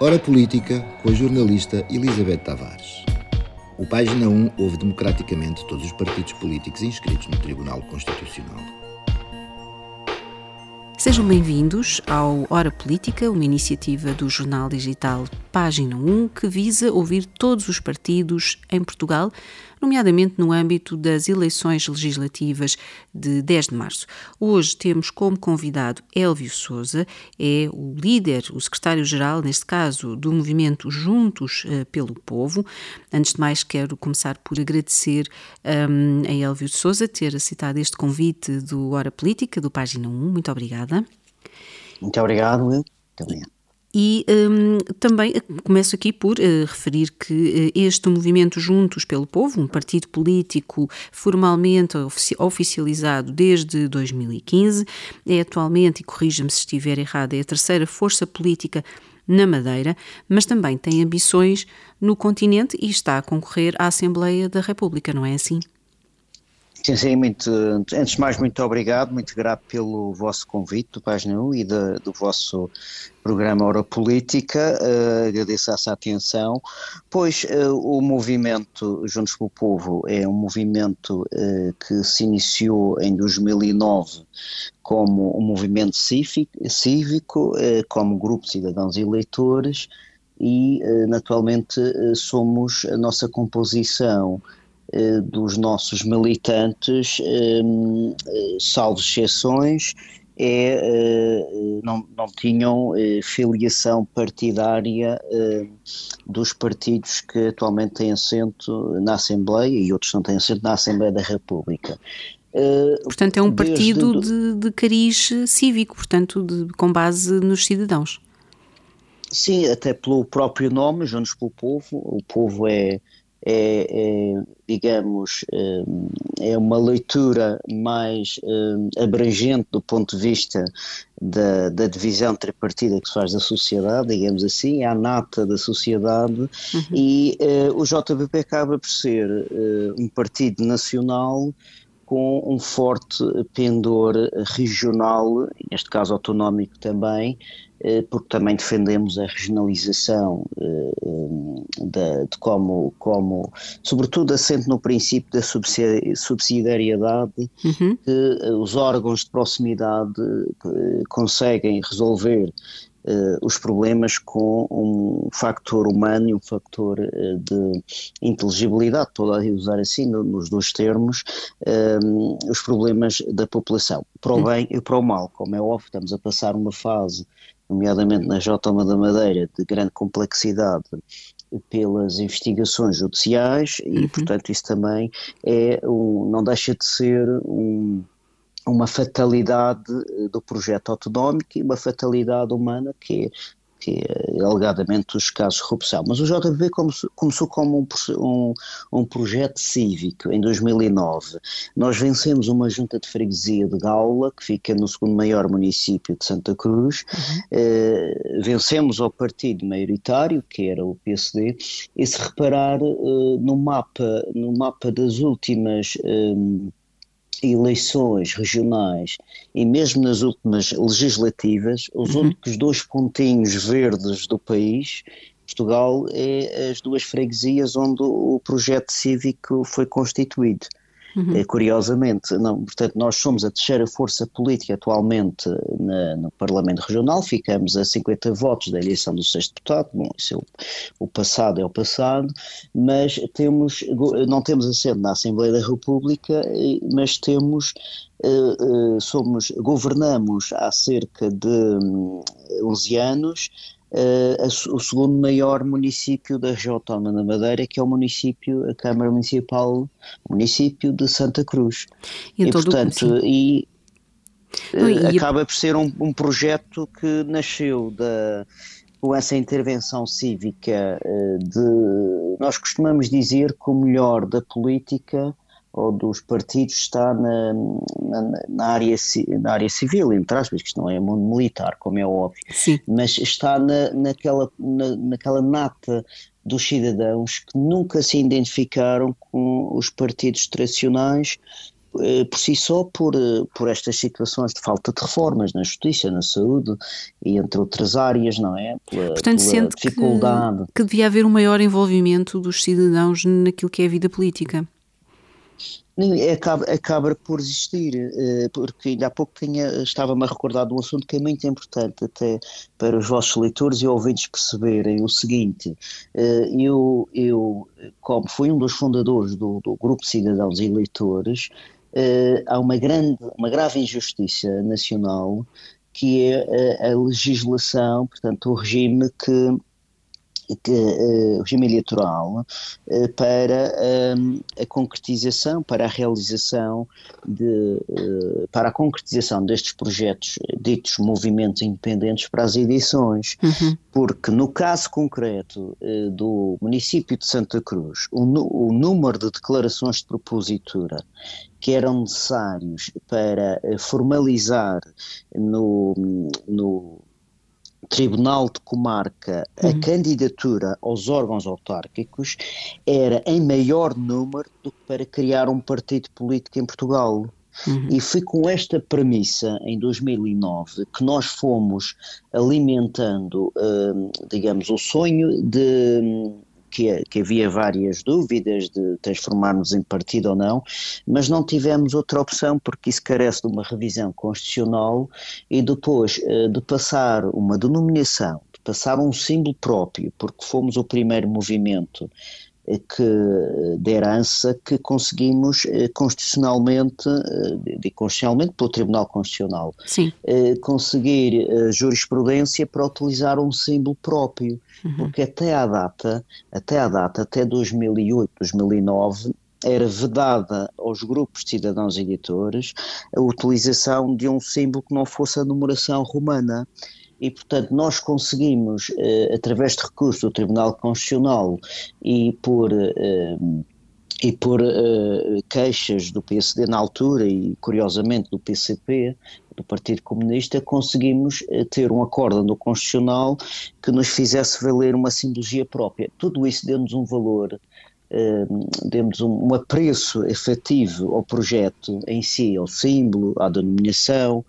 Hora Política com a jornalista Elizabeth Tavares. O Página 1 ouve democraticamente todos os partidos políticos inscritos no Tribunal Constitucional. Sejam bem-vindos ao Hora Política, uma iniciativa do jornal digital Página 1 que visa ouvir todos os partidos em Portugal nomeadamente no âmbito das eleições legislativas de 10 de março. Hoje temos como convidado Elvio Souza, é o líder, o secretário-geral, neste caso, do movimento Juntos uh, pelo Povo. Antes de mais, quero começar por agradecer um, a Elvio Souza ter aceitado este convite do Hora Política, do Página 1. Muito obrigada. Muito obrigado, Will. Muito obrigado. E um, também eh, começo aqui por uh, referir que uh, este movimento Juntos pelo Povo, um partido político formalmente ofici oficializado desde 2015, é atualmente, e corrija-me se estiver errado, é a terceira força política na Madeira, mas também tem ambições no continente e está a concorrer à Assembleia da República, não é assim? Sim, sim, antes de mais, muito obrigado, muito grato pelo vosso convite do Página 1 e de, do vosso programa Hora Política, uh, agradeço essa atenção, pois uh, o movimento Juntos pelo Povo é um movimento uh, que se iniciou em 2009 como um movimento cívico, como grupo de cidadãos e eleitores, e naturalmente somos a nossa composição dos nossos militantes, ehm, eh, salvo exceções, é, eh, não, não tinham filiação partidária dos partidos que atualmente têm assento na Assembleia e outros não têm assento na Assembleia da República. Portanto, é um partido do... de, de cariz cívico, portanto, de, com base nos cidadãos. Sim, até pelo próprio nome, Juntos pelo Povo. O povo é, é, é, digamos, é, é uma leitura mais é, abrangente do ponto de vista da, da, divisão tripartida que se faz da sociedade, digamos assim, a nata da sociedade uhum. e é, o JBP acaba por ser um partido nacional com um forte pendor regional, neste caso autonómico também, porque também defendemos a regionalização eh, de, de como, como, sobretudo assente no princípio da subsidiariedade, uhum. que eh, os órgãos de proximidade conseguem resolver os problemas com um fator humano e um fator uh, de inteligibilidade, a usar assim no, nos dois termos, uh, os problemas da população, para o bem e para o mal. Como é óbvio, estamos a passar uma fase nomeadamente na Jotoma da Madeira, de grande complexidade pelas investigações judiciais e, uhum. portanto, isso também é um, não deixa de ser um, uma fatalidade do projeto autonómico e uma fatalidade humana que é que é alegadamente os casos de corrupção. Mas o JB começou como um, um, um, projeto cívico em 2009. Nós vencemos uma junta de freguesia de Gaula, que fica no segundo maior município de Santa Cruz. Uhum. Uh, vencemos ao partido maioritário, que era o PSD, e se reparar uh, no mapa, no mapa das últimas um, eh, eleições regionais e mesmo nas últimas legislativas, os uhum. únicos dois pontinhos verdes do país, Portugal é as duas freguesias onde o projeto cívico foi constituído. Uhum. É, curiosamente, não, portanto, nós somos a terceira força política atualmente na, no Parlamento Regional, ficamos a 50 votos da eleição do sexto deputado, bom, isso é o, o, passado é o passado, mas temos, não temos assento na Assembleia da República, mas temos Uh, uh, somos, governamos há cerca de um, 11 anos uh, o segundo maior município da região autónoma da Madeira, que é o município, a Câmara Municipal, município de Santa Cruz. E, e portanto, e, uh, acaba por ser um, um projeto que nasceu da com essa intervenção cívica eh, de nós costumamos dizer que o melhor da política ou dos partidos está na, na, na, área, na área civil, entre aspas, que isto não é mundo militar, como é óbvio, Sim. mas está na, naquela, na, naquela nata dos cidadãos que nunca se identificaram com os partidos tradicionais eh, por si só por, eh, por estas situações de falta de reformas na justiça, na saúde e entre outras áreas, não é? Pela, Portanto, pela sente dificuldade. Que, que devia haver um maior envolvimento dos cidadãos naquilo que é a vida política. Acaba, acaba por existir, eh, porque ainda há pouco estava-me a recordar de um assunto que é muito importante até para os vossos leitores e ouvintes perceberem o seguinte, eu, eu como fui um dos fundadores do, do Grupo Cidadãos e Leitores, uh, há uma grande, uma grave injustiça nacional que é a, a legislação, portanto, o regime que que, uh, regime eleitoral uh, para um, a concretização, para a realização de, uh, para a concretização destes projetos ditos movimentos independentes para as edições, uhum. porque no caso concreto do município de Santa Cruz, o, o número de declarações de propositura que eram necessários para formalizar no, no Tribunal de Comarca uhum. a candidatura aos órgãos autárquicos era em maior número do que para criar um partido político em Portugal. Uhum. E foi com esta premissa, em 2009, que nós fomos alimentando, hum, digamos, o sonho de que, que, havia várias dúvidas de transformarmos em partido ou não, mas não tivemos outra opção porque isso carece de uma revisão constitucional e depois eh, de passar uma denominação, de passar um símbolo próprio, porque fomos o primeiro movimento que, de herança que conseguimos eh, constitucionalmente, eh, de constitucionalmente pelo Tribunal Constitucional, Sim. Eh, conseguir jurisprudência para utilizar um símbolo próprio, uhum. porque até à data, até à data, até 2008, 2009, era vedada aos grupos de cidadãos editores a utilização de um símbolo que não fosse a numeração romana e, portanto, nós conseguimos, eh, através de recurso do Tribunal Constitucional e por. Eh, e por uh, queixas do PSD na altura e, curiosamente, do PCP, do Partido Comunista, conseguimos uh, ter um acordo no Constitucional que nos fizesse valer uma simbologia própria. Tudo isso deu-nos um valor, uh, deu-nos um, um apreço efetivo ao projeto em si, ao símbolo, à denominação,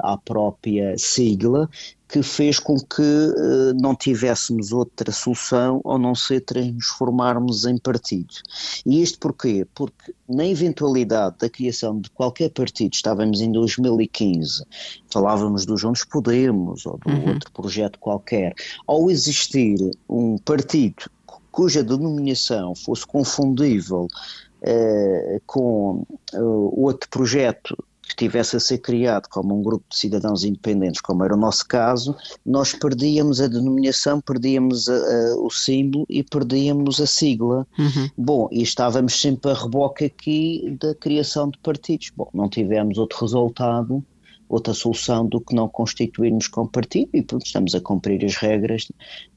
à própria sigla, que fez com que uh, não tivéssemos outra solução ou não ser transformarmos em partido. E isto porquê? Porque na eventualidade da criação de qualquer partido, estávamos em 2015, falávamos do Juntos Podemos ou de uhum. outro projeto qualquer, ao existir um partido cuja denominação fosse confundível uh, com uh, outro projeto estivesse a ser criado como um grupo de cidadãos independentes, como era o nosso caso, nós perdíamos a denominação, perdíamos a, a, o símbolo e perdíamos a sigla. Uhum. Bom, e estávamos sempre a reboque aqui da criação de partidos. Bom, não tivemos outro resultado outra solução do que não constituirmos como partido e pronto, estamos a cumprir as regras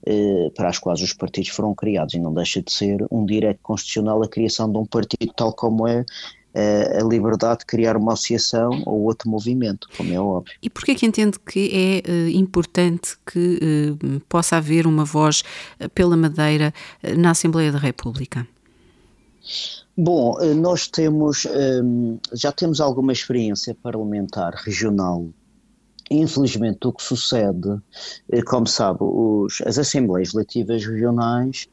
eh, para as quais os partidos foram criados e não deixa de ser um direito constitucional a criação de um partido tal como é a liberdade de criar uma associação ou outro movimento, como é óbvio. E porquê que entende que é uh, importante que uh, possa haver uma voz uh, pela Madeira na Assembleia da República? Bom, nós temos, já temos alguma experiência parlamentar regional Infelizmente, o que sucede, como sabe, os, as Assembleias Legislativas Regionais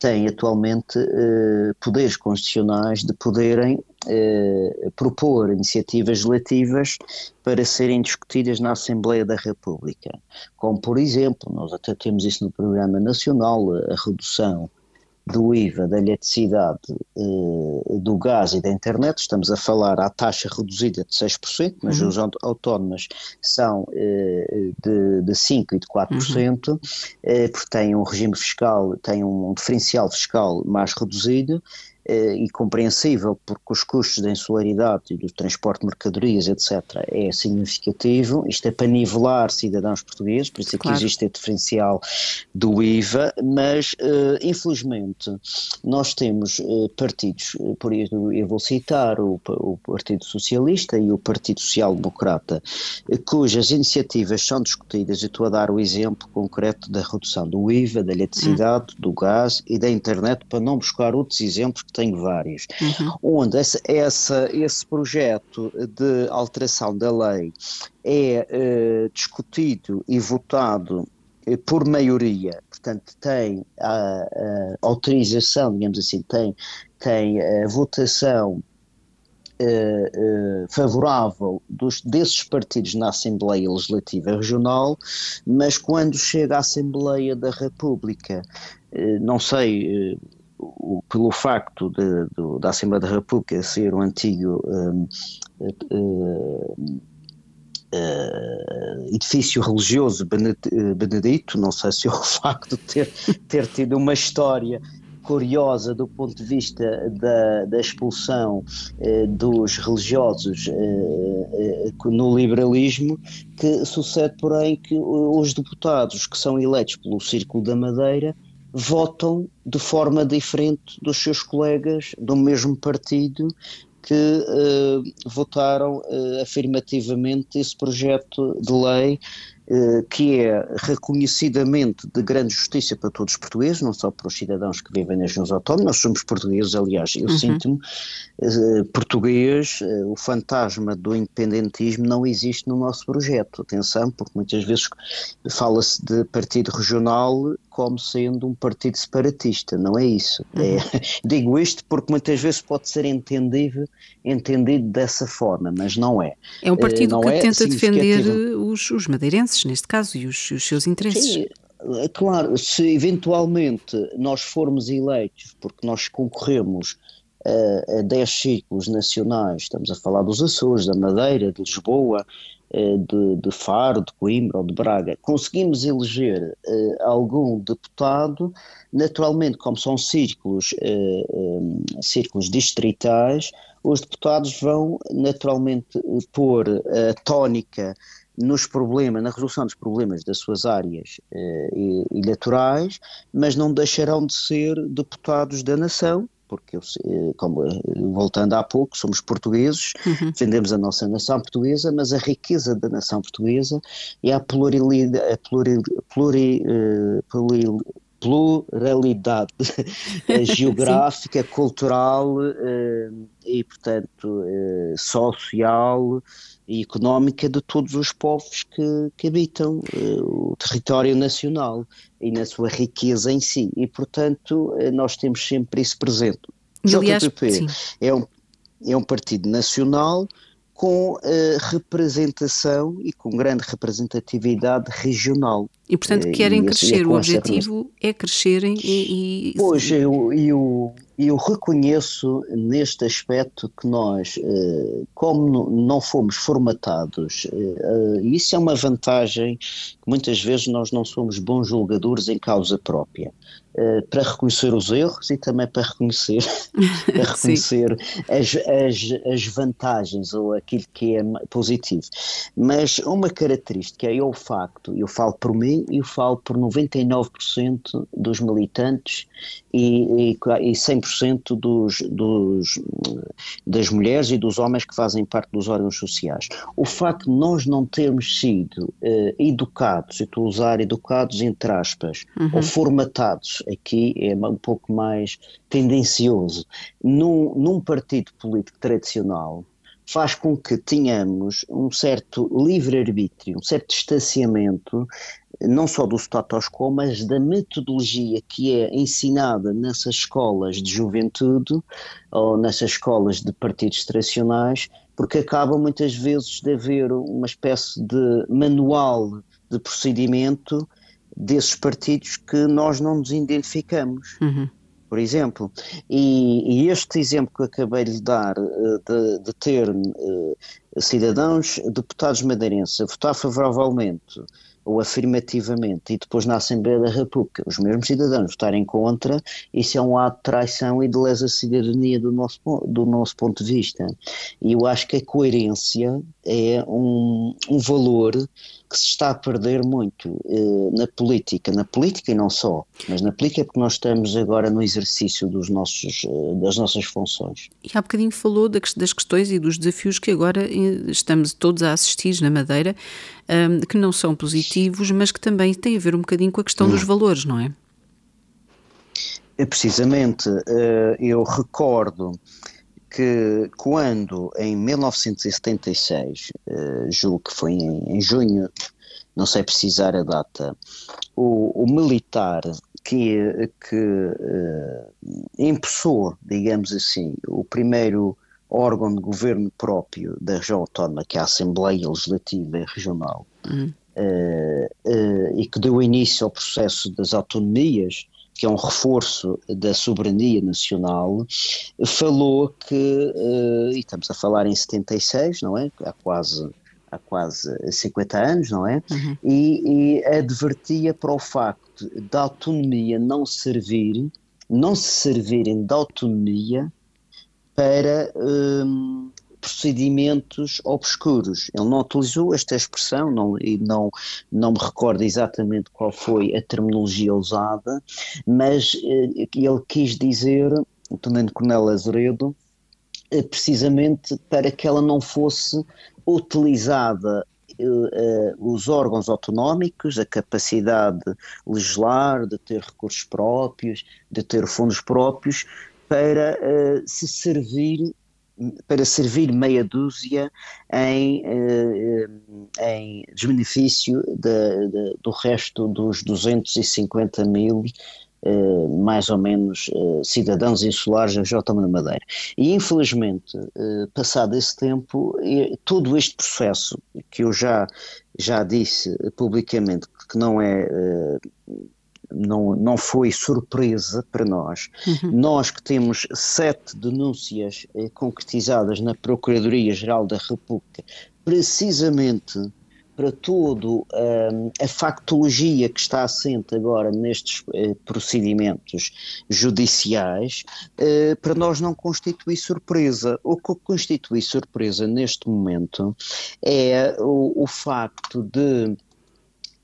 têm atualmente eh, poderes constitucionais de poderem eh, propor iniciativas legislativas para serem discutidas na Assembleia da República. Como, por exemplo, nós até temos isso no Programa Nacional, a redução do IVA da eletricidade, eh, do gás e da internet, estamos a falar à taxa reduzida de 6%, mas uhum. os autónomos são eh, de, de 5% e de 4%, uhum. eh, porque têm um regime fiscal, têm um diferencial fiscal mais reduzido, eh, e compreensível, porque os custos da insularidade e do transporte de mercadorias, etc., é significativo. Isto é para nivelar cidadãos portugueses, por isso é claro. que existe o diferencial do IVA, mas uh, infelizmente nós temos uh, partidos, por isso eu vou citar o, o Partido Socialista e o Partido Social Democrata, cujas iniciativas são discutidas, e estou a dar o exemplo concreto da redução do IVA, da eletricidade, hum. do gás e da internet, para não buscar outros exemplos que tenho vários, uhum. onde essa, essa, esse projeto de alteração da lei é uh, discutido e votado eh, por maioria, portanto tem a, a autorização, digamos assim, tem, tem a votação Uh, uh, favorável dos, desses partidos na Assembleia Legislativa Regional, mas quando chega à Assembleia da República, uh, não sei, pelo facto de, de, da Assembleia da República ser o antigo Uh, edifício religioso benedito, não sei se é o facto de ter, ter tido uma história curiosa do ponto de vista da, da expulsão eh, dos religiosos eh, eh, no liberalismo, que sucede, porém, que os deputados que são eleitos pelo Círculo da Madeira votam de forma diferente dos seus colegas do mesmo partido que uh, votaram uh, afirmativamente esse projeto de lei que é reconhecidamente de grande justiça para todos os portugueses, não só para os cidadãos que vivem nas regiões autónomas, nós somos portugueses, aliás, eu uhum. sinto-me eh, português, eh, o fantasma do independentismo não existe no nosso projeto, atenção, porque muitas vezes fala-se de partido regional como sendo um partido separatista, não é isso. Uhum. É, digo isto porque muitas vezes pode ser entendido, entendido dessa forma, mas não é. É um partido que é tenta defender os, os madeirenses neste caso, e os, os seus interesses. Sim, é claro, se eventualmente nós formos eleitos, porque nós concorremos a, a 10 ciclos nacionais, estamos a falar dos Açores, da Madeira, de Lisboa, de, de, Faro, de Coimbra ou de Braga, conseguimos eleger uh, algum deputado, naturalmente, como são círculos, uh, um, círculos distritais, os deputados vão naturalmente pôr a tónica nos problemas, na resolução dos problemas das suas áreas eh, eleitorais, mas não deixarão de ser deputados da nação, porque, eh, como eh, voltando há pouco, somos portugueses, uhum. defendemos a nossa nação portuguesa, mas a riqueza da nação portuguesa é a pluralidade, a pluril, pluri, pluril, pluralidade geográfica, cultural uh, e, portanto, uh, social e económica de todos os povos que, que habitam uh, o território nacional e na sua riqueza em si. E, portanto, uh, nós temos sempre isso presente. O JPP é um, é um partido nacional com uh, representação e com grande representatividade regional. E, portanto, querem e, crescer. E o objetivo é crescerem e. e... Pois, eu, eu, eu reconheço neste aspecto que nós, eh, como não fomos formatados, eh, isso é uma vantagem que muitas vezes nós não somos bons julgadores em causa própria. Eh, para reconhecer os erros e também para reconhecer, para reconhecer as, as, as, vantagens ou aquilo que é positivo. Mas uma característica é o facto, eu falo por mim e eu falo por 99% dos militantes e, e, e 100% dos, dos, das mulheres e dos homens que fazem parte dos órgãos sociais. O facto de nós não termos sido uh, educados, e estou a usar educados entre aspas, uhum. ou formatados aqui é um pouco mais tendencioso, num, num partido político tradicional, faz com que tenhamos um certo livre-arbítrio, um certo distanciamento, não só do status quo, mas da metodologia que é ensinada nessas escolas de juventude ou nessas escolas de partidos tradicionais, porque acaba muitas vezes de haver uma espécie de manual de procedimento desses partidos que nós não nos identificamos. Uhum. Por exemplo, e, e, este exemplo que acabei de dar, eh, de, de ter uh, cidadãos, deputados madeirenses a votar favoravelmente ou afirmativamente e depois na Assembleia da República os mesmos cidadãos votarem contra, isso é um ato de traição e de lesa cidadania do nosso, do nosso ponto de vista. E eu acho que a coerência é um, um valor que se está a perder muito eh, na política, na política e não só, mas na política é porque nós estamos agora no exercício dos nossos, eh, das nossas funções. E há bocadinho falou das questões e dos desafios que agora eh, estamos todos a assistir na Madeira, um, que não são positivos, mas que também têm a ver um bocadinho com a questão hum. dos valores, não é? Precisamente, eu recordo que quando em 1976, julgo que foi em, junho, não sei precisar a data, o, o militar que, que uh, impulsou, digamos assim, o primeiro órgão de governo próprio da região autónoma, que é a Assembleia Legislativa Regional, uhum. uh, uh, e que deu início ao processo das autonomias, que é um reforço da soberania nacional, falou que, uh, e estamos a falar em 76, não é? Há quase há quase 50 anos, não é? Uhum. E, e, advertia para o facto da autonomia não servir, não se servirem da autonomia para um, procedimentos obscuros. Ele não utilizou esta expressão não, e não, não me recordo exatamente qual foi a terminologia usada, mas uh, ele quis dizer, o Tenente Coronel Azeredo, uh, precisamente para que ela não fosse utilizada Uh, os órgãos autonómicos, a capacidade de legislar, de ter recursos próprios, de ter fundos próprios, para uh, se servir para servir meia dúzia em, uh, em desbenefício de, de, do resto dos 250 mil Uh, mais ou menos cidadãos insulares da Jota da Madeira. E infelizmente, passado esse tempo, todo este processo que eu já, já disse publicamente que não é não, não foi surpresa para nós. Uhum. Nós que temos sete denúncias eh, concretizadas na Procuradoria-Geral da República, precisamente para todo um, a factologia que está assente agora nestes uh, procedimentos judiciais, uh, para nós não constitui surpresa. O que constitui surpresa neste momento é o, o facto de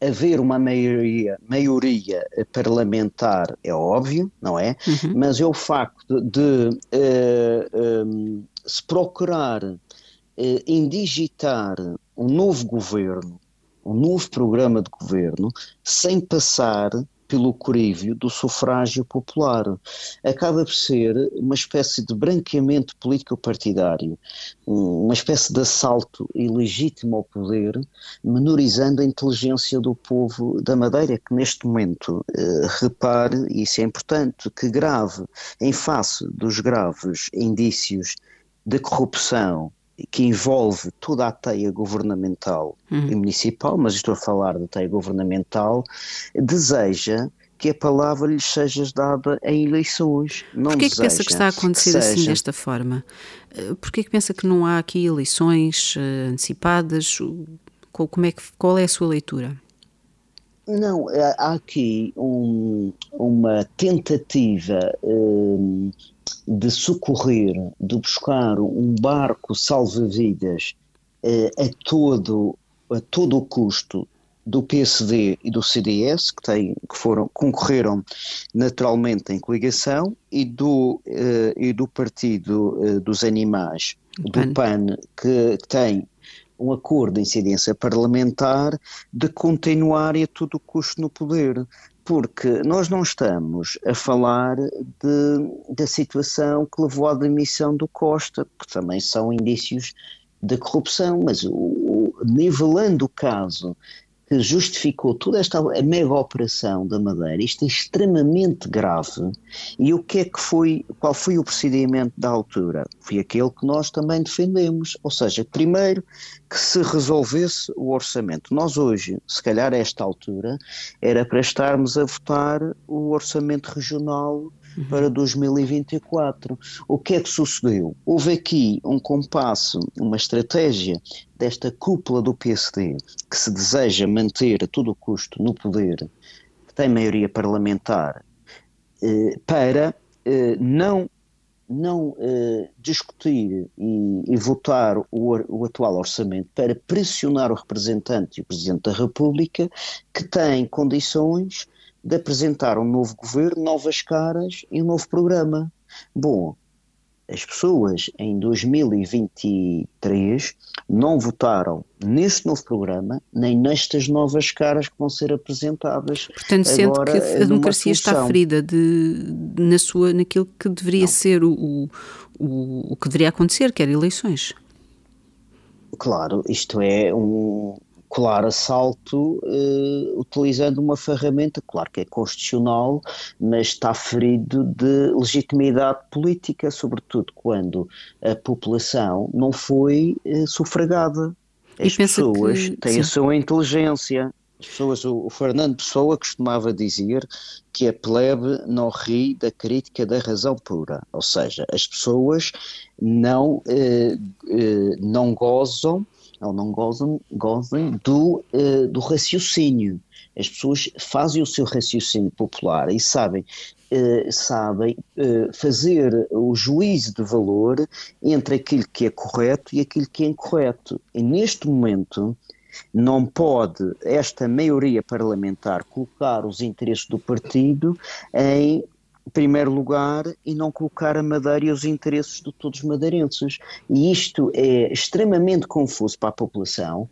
haver uma maioria, maioria parlamentar é óbvio, não é? Uhum. Mas é o facto de, uh, eh, um, ehm, se procurar uh, indigitar um novo governo, um novo programa de governo, sem passar pelo corívio do sufrágio popular. Acaba por ser uma espécie de branqueamento político-partidário, uma espécie de assalto ilegítimo ao poder, menorizando a inteligência do povo da Madeira, que neste momento, eh, repare, e isso é importante, que grave, em face dos graves indícios de corrupção que envolve toda a teia governamental uhum. e municipal, mas estou a falar da teia governamental, deseja que a palavra lhe seja dada em eleições. Não Porquê é que pensa que está a acontecer assim desta forma? Eh, Porquê é que pensa que não há aqui eleições uh, antecipadas? Como é que, qual é a sua leitura? Não, há aqui um, uma tentativa um, de socorrer, de buscar um barco salva-vidas uh, a todo a todo o custo do PSD e do CDS, que, que foram, concorreram naturalmente em coligação, e do, uh, e do Partido uh, dos Animais, do PAN, PAN que, que tem um acordo de incidência parlamentar de continuar a todo custo no poder, porque nós não estamos a falar de, da situação que levou à demissão do Costa, que também são indícios de corrupção, mas o, o, nivelando o caso que justificou toda esta mega operação da Madeira, isto é extremamente grave. E o que é que foi, qual foi o procedimento da altura? Foi aquele que nós também defendemos, ou seja, primeiro que se resolvesse o orçamento. Nós hoje, se calhar a esta altura, era para estarmos a votar o orçamento regional. Para 2024. O que é que sucedeu? Houve aqui um compasso, uma estratégia desta cúpula do PSD que se deseja manter a todo custo no poder, que tem maioria parlamentar, eh, para eh, não não eh, discutir e, e votar o, o, atual orçamento para pressionar o representante e o Presidente da República que tem condições de apresentar um novo governo, novas caras e um novo programa. Bom, as pessoas em 2023 não votaram neste novo programa, nem nestas novas caras que vão ser apresentadas. Portanto, sente que a democracia está ferida de, na sua, naquilo que deveria não. ser o, o, o que deveria acontecer, que era eleições. Claro, isto é um, claro assalto uh, utilizando uma ferramenta, claro que é constitucional, mas está ferido de legitimidade política, sobretudo quando a população não foi uh, sufragada. As pessoas que, têm sim. a sua inteligência. As pessoas, o, o Fernando Pessoa costumava dizer que a plebe não ri da crítica da razão pura, ou seja, as pessoas não, eh, não gozam ou não gozam, gozem do, uh, do raciocínio. As pessoas fazem o seu raciocínio popular e sabem, uh, sabem uh, fazer o juízo de valor entre aquilo que é correto e aquilo que é incorreto. E neste momento não pode esta maioria parlamentar colocar os interesses do partido em primeiro lugar e não colocar a Madeira e os interesses de todos os madeirenses. E isto é extremamente confuso para a população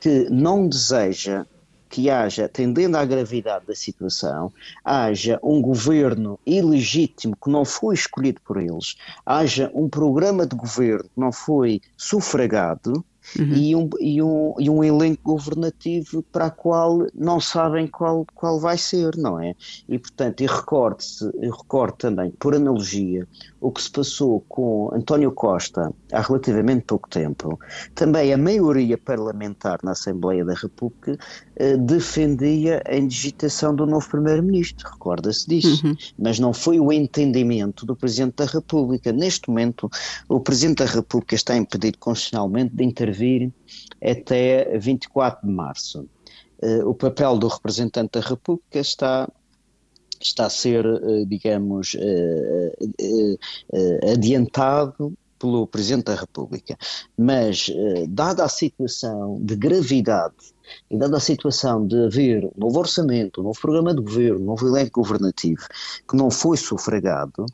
que não deseja que haja, tendendo à gravidade da situação, haja um governo ilegítimo que não foi escolhido por eles, haja um programa de governo que não foi sufragado, uhum. e, um, e, um, e um elenco governativo para o qual não sabem qual, qual vai ser, não é? E portanto, e recorde-se, recordo também, por analogia, o que se passou com António Costa há relativamente pouco tempo, também a maioria parlamentar na Assembleia da República eh, defendia a indigitação do novo Primeiro-Ministro, recorda-se disso, uhum. mas não foi o entendimento do Presidente da República. Neste momento, o Presidente da República está impedido constitucionalmente de intervir até 24 de março. Eh, o papel do representante da República está está a ser, eh, digamos, eh, adiantado pelo Presidente da República. Mas, dada a situação de gravidade e dada a situação de haver um novo orçamento, um novo programa de governo, um novo elenco governativo que não foi sufragado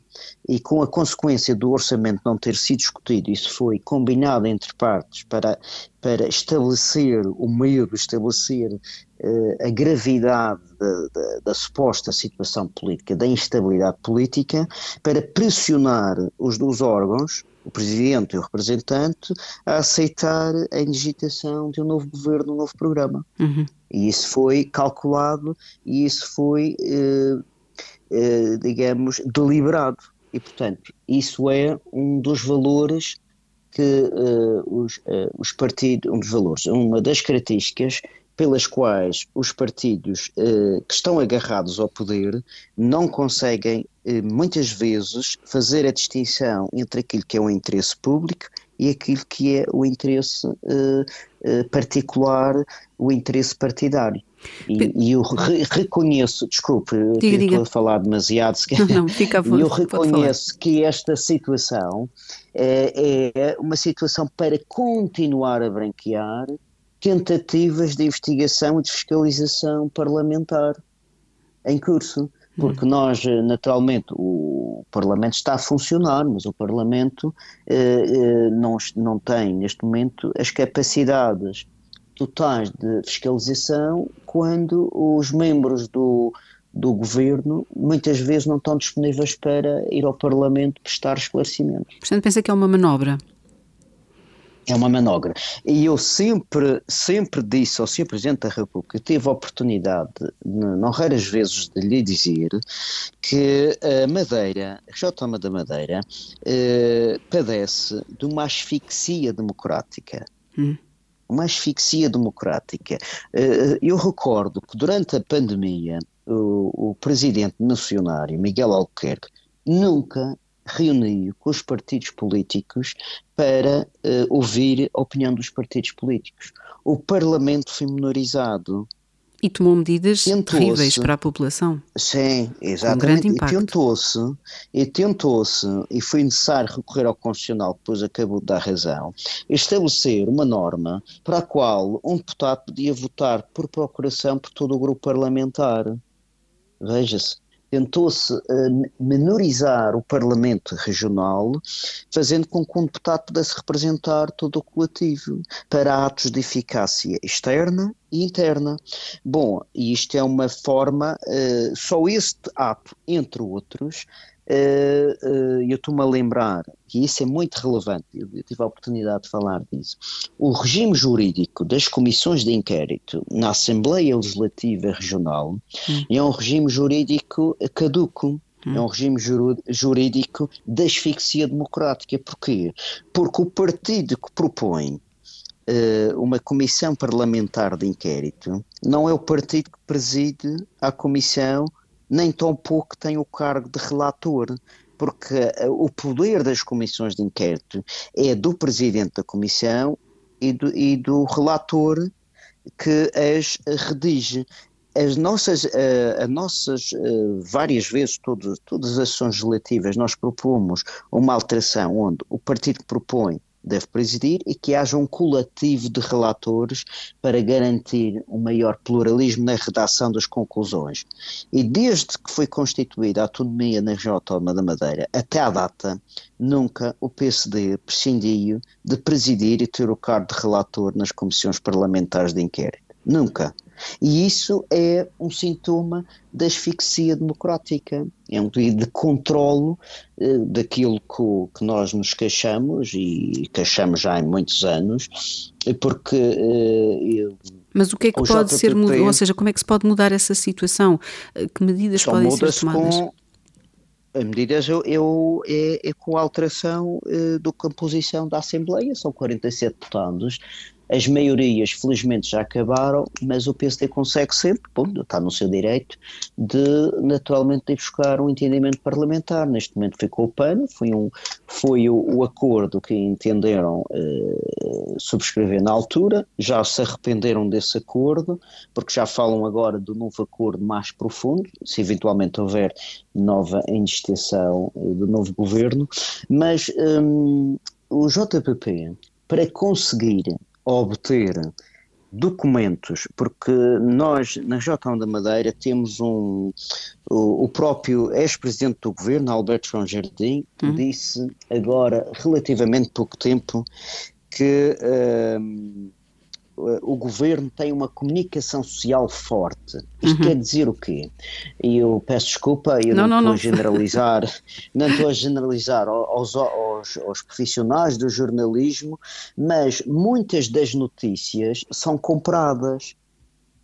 e com a consequência do orçamento não ter sido discutido, isso foi combinado entre partes para, para estabelecer o medo, estabelecer uh, a gravidade da, da, da, suposta situação política, da instabilidade política, para pressionar os dois órgãos o presidente e o representante a aceitar a indigitação de um novo governo, um novo programa. Uhum. E isso foi calculado e isso foi, eh, eh, digamos, deliberado. E, portanto, isso é um dos valores que eh, os, eh, os partidos, um dos valores, uma das características pelas quais os partidos eh, que estão agarrados ao poder não conseguem, eh, muitas vezes, fazer a distinção entre aquilo que é o interesse público e aquilo que é o interesse eh, eh particular, o interesse partidário. E, e eu re reconheço, desculpe, diga, diga. estou a falar demasiado, se não, não, fica a eu reconheço que esta situação é, é uma situação para continuar a branquear tentativas de investigação e de fiscalização parlamentar em curso. Porque hum. nós, naturalmente, o Parlamento está a funcionar, mas o Parlamento eh, eh, não, não tem, neste momento, as capacidades totais de fiscalização quando os membros do, do governo muitas vezes não estão disponíveis para ir ao Parlamento prestar esclarecimentos. Portanto, pensa que é uma manobra? É uma manobra. E eu sempre, sempre disse ao Sr. Presidente da República, tive a oportunidade, não raras vezes, de lhe dizer que a Madeira, a autónoma da Madeira, eh, padece de uma asfixia democrática. Hum. Uma asfixia democrática. Eh, eu recordo que durante a pandemia, o, o presidente nacionário, Miguel Albuquerque, nunca reuniu com os partidos políticos para uh, ouvir a opinião dos partidos políticos. O Parlamento foi menorizado. E tomou medidas terríveis para a população. Sim, exatamente. Um e tentou-se, e tentou-se, e foi necessário recorrer ao Constitucional, que depois acabou de dar razão, estabelecer uma norma para a qual um deputado podia votar por procuração por todo o grupo parlamentar. Veja-se tentou-se uh, menorizar o Parlamento regional, fazendo com que um deputado pudesse representar todo o coletivo para atos de eficácia externa e interna. Bom, e isto é uma forma, uh, só este ato, entre outros, eu estou-me a lembrar que isso é muito relevante, eu, tive a oportunidade de falar disso. O regime jurídico das comissões de inquérito na Assembleia Legislativa Regional hum. é um regime jurídico caduco. Hum. É um regime jurídico de asfixia democrática. Porquê? Porque o partido que propõe uh, uma comissão parlamentar de inquérito não é o partido que preside a comissão nem tão pouco tem o cargo de relator, porque eh, o poder das comissões de inquérito é do presidente da comissão e do, e do relator que as redige. As nossas, uh, as nossas várias vezes, todas, todas as ações legislativas, nós propomos uma alteração onde o partido propõe deve presidir e que haja um coletivo de relatores para garantir um maior pluralismo na redação das conclusões. E desde que foi constituída a autonomia na região autónoma da Madeira até à data, nunca o PSD prescindiu de presidir e ter o cargo de relator nas comissões parlamentares de inquérito. Nunca. E isso é um sintoma da asfixia democrática, é um pedido de controlo eh, daquilo que, que, nós nos queixamos e queixamos já há muitos anos, porque. Eh, mas o que é que pode JPP, ser mudado? Ou seja, como é que se pode mudar essa situação? Eh, que medidas podem ser tomadas? Com, a medidas eu, eu, é, é, com a alteração da composição da Assembleia, são 47 deputados, as maiorias, felizmente, já acabaram, mas o PSD consegue sempre, bom, está no seu direito, de naturalmente ir buscar um entendimento parlamentar. Neste momento ficou o PAN, foi, um, foi o, o acordo que entenderam eh, subscrever na altura, já se arrependeram desse acordo, porque já falam agora do novo acordo mais profundo, se eventualmente houver nova indicação eh, do novo governo, mas um, o JPP, para conseguir obter documentos, porque nós na J1 da Madeira temos um o, o próprio ex-presidente do governo, Alberto João Jardim, uhum. disse agora relativamente pouco tempo que uh, o governo tem uma comunicação social forte. Isto uhum. quer dizer o quê? E eu peço desculpa, eu não, não, estou não. a generalizar, não estou a generalizar aos, aos, aos, profissionais do jornalismo, mas muitas das notícias são compradas.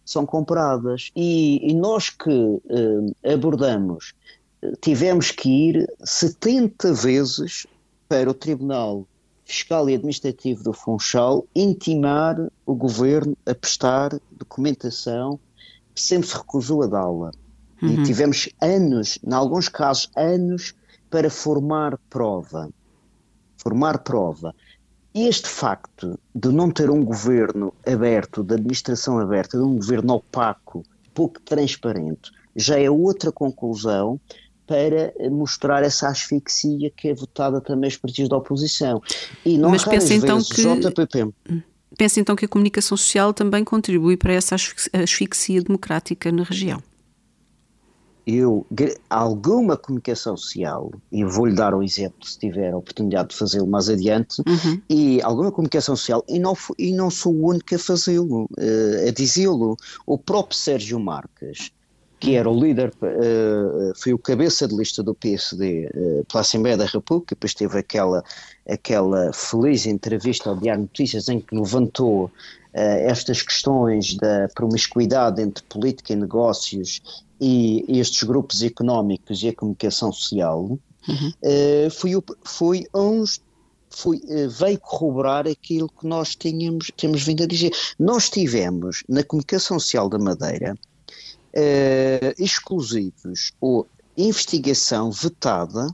São compradas. E, e nós que eh, abordamos, tivemos que ir 70 vezes para o Tribunal fiscal e administrativo do Funchal intimar o governo a prestar documentação que sempre se recusou a dá-la. Uhum. E tivemos anos, em alguns casos, anos para formar prova. Formar prova. Este facto de não ter um governo aberto, de administração aberta, de um governo opaco, pouco transparente, já é outra conclusão para mostrar essa asfixia que é votada também os partidos da oposição. E não Mas pensa então que JPP. Pensa então que a comunicação social também contribui para essa asfixia democrática na região. Eu, alguma comunicação social, e vou-lhe dar um exemplo se tiver a oportunidade de fazê-lo mais adiante, uhum. e alguma comunicação social, e não, e não sou o único a fazê-lo, uh, a dizê-lo. O próprio Sérgio Marques, que era o líder, uh, foi o cabeça de lista do PSD eh, pela Assembleia da República, depois teve aquela, aquela feliz entrevista ao Diário Notícias em que levantou estas questões da promiscuidade entre política e negócios e estes grupos económicos e a comunicação social, uhum. uh, foi, foi uns foi, veio corroborar aquilo que nós tínhamos, temos vindo a dizer. Nós tivemos na comunicação social da Madeira uh, exclusivos ou investigação vetada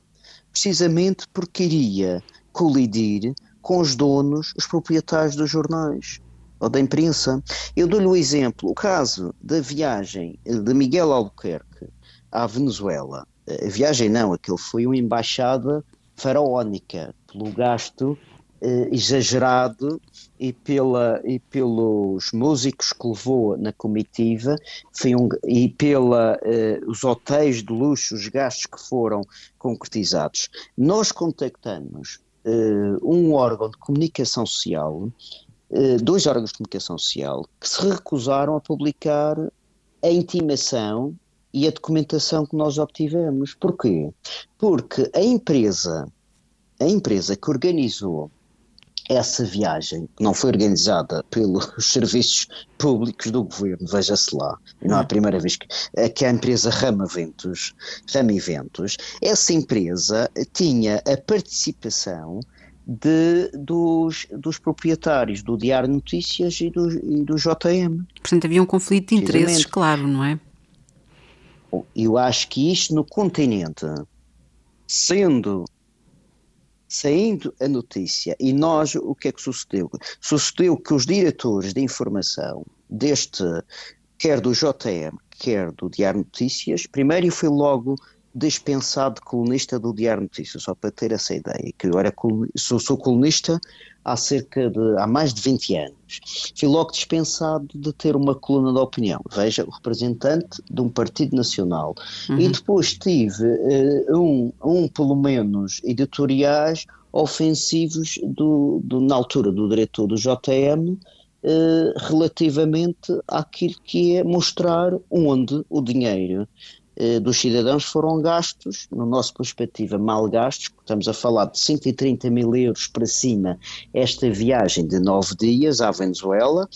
precisamente porque iria colidir com os donos, os proprietários dos jornais ou da imprensa. Eu dou-lhe o um exemplo, o caso da viagem de Miguel Albuquerque à Venezuela. A viagem não, aquele foi uma embaixada faraónica pelo gasto eh, exagerado e, pela, e pelos músicos que levou na comitiva foi um, e pela eh, os hotéis de luxo, os gastos que foram concretizados. Nós contactamos eh, um órgão de comunicação social, eh, dois órgãos de comunicação social, que se recusaram a publicar a intimação e a documentação que nós obtivemos. Porquê? Porque a empresa, a empresa que organizou essa viagem, que não foi organizada pelos serviços públicos do governo, veja-se lá, não é a primeira vez que, que a empresa Rama Ventos, Rama Eventos, essa empresa tinha a participação de, dos, dos proprietários do Diário Notícias e do, e do JM. Portanto, havia um conflito de interesses, claro, não é? Eu acho que isto no continente, sendo saindo a notícia e nós o que é que sucedeu? Sucedeu que os diretores de informação deste, quer do JM, quer do Diário Notícias, primeiro foi logo dispensado de colunista do Diário Notícias, só para ter essa ideia, que eu era sou, sou colunista há cerca de, há mais de 20 anos. Fui logo dispensado de ter uma coluna de opinião, veja, o representante de um partido nacional. Uhum. E depois tive uh, um, um, pelo menos, editoriais ofensivos do, do, na altura do diretor do JM, Uh, relativamente àquilo que é mostrar onde o dinheiro eh, dos cidadãos foram gastos, no nosso perspectiva, mal gastos, estamos a falar de 130 mil euros para cima, esta viagem de nove dias à Venezuela,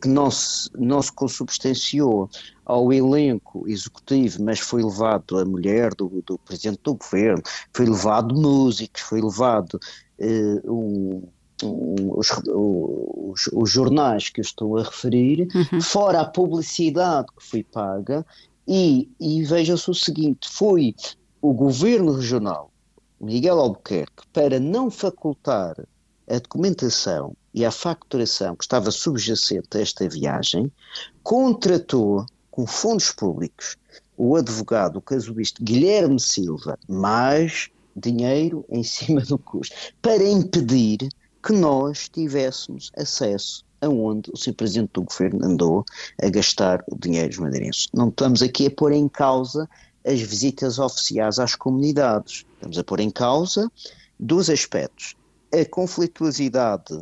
que não se, não se consubstanciou ao elenco executivo, mas foi levado a mulher do, do presidente do governo, foi levado músicos, foi levado eh, um, os, os, os, jornais que eu estou a referir, uhum. fora a publicidade que foi paga, e, e veja-se o seguinte: foi o governo regional, Miguel Albuquerque, para não facultar a documentação e a facturação que estava subjacente a esta viagem, contratou com fundos públicos o advogado, o casuísta Guilherme Silva, mais dinheiro em cima do custo, para impedir que nós tivéssemos acesso aonde o Sr. Presidente do Governo andou a gastar o dinheiro dos madeirenses. Não estamos aqui a pôr em causa as visitas oficiais às comunidades. Estamos a pôr em causa dois aspectos. A conflituosidade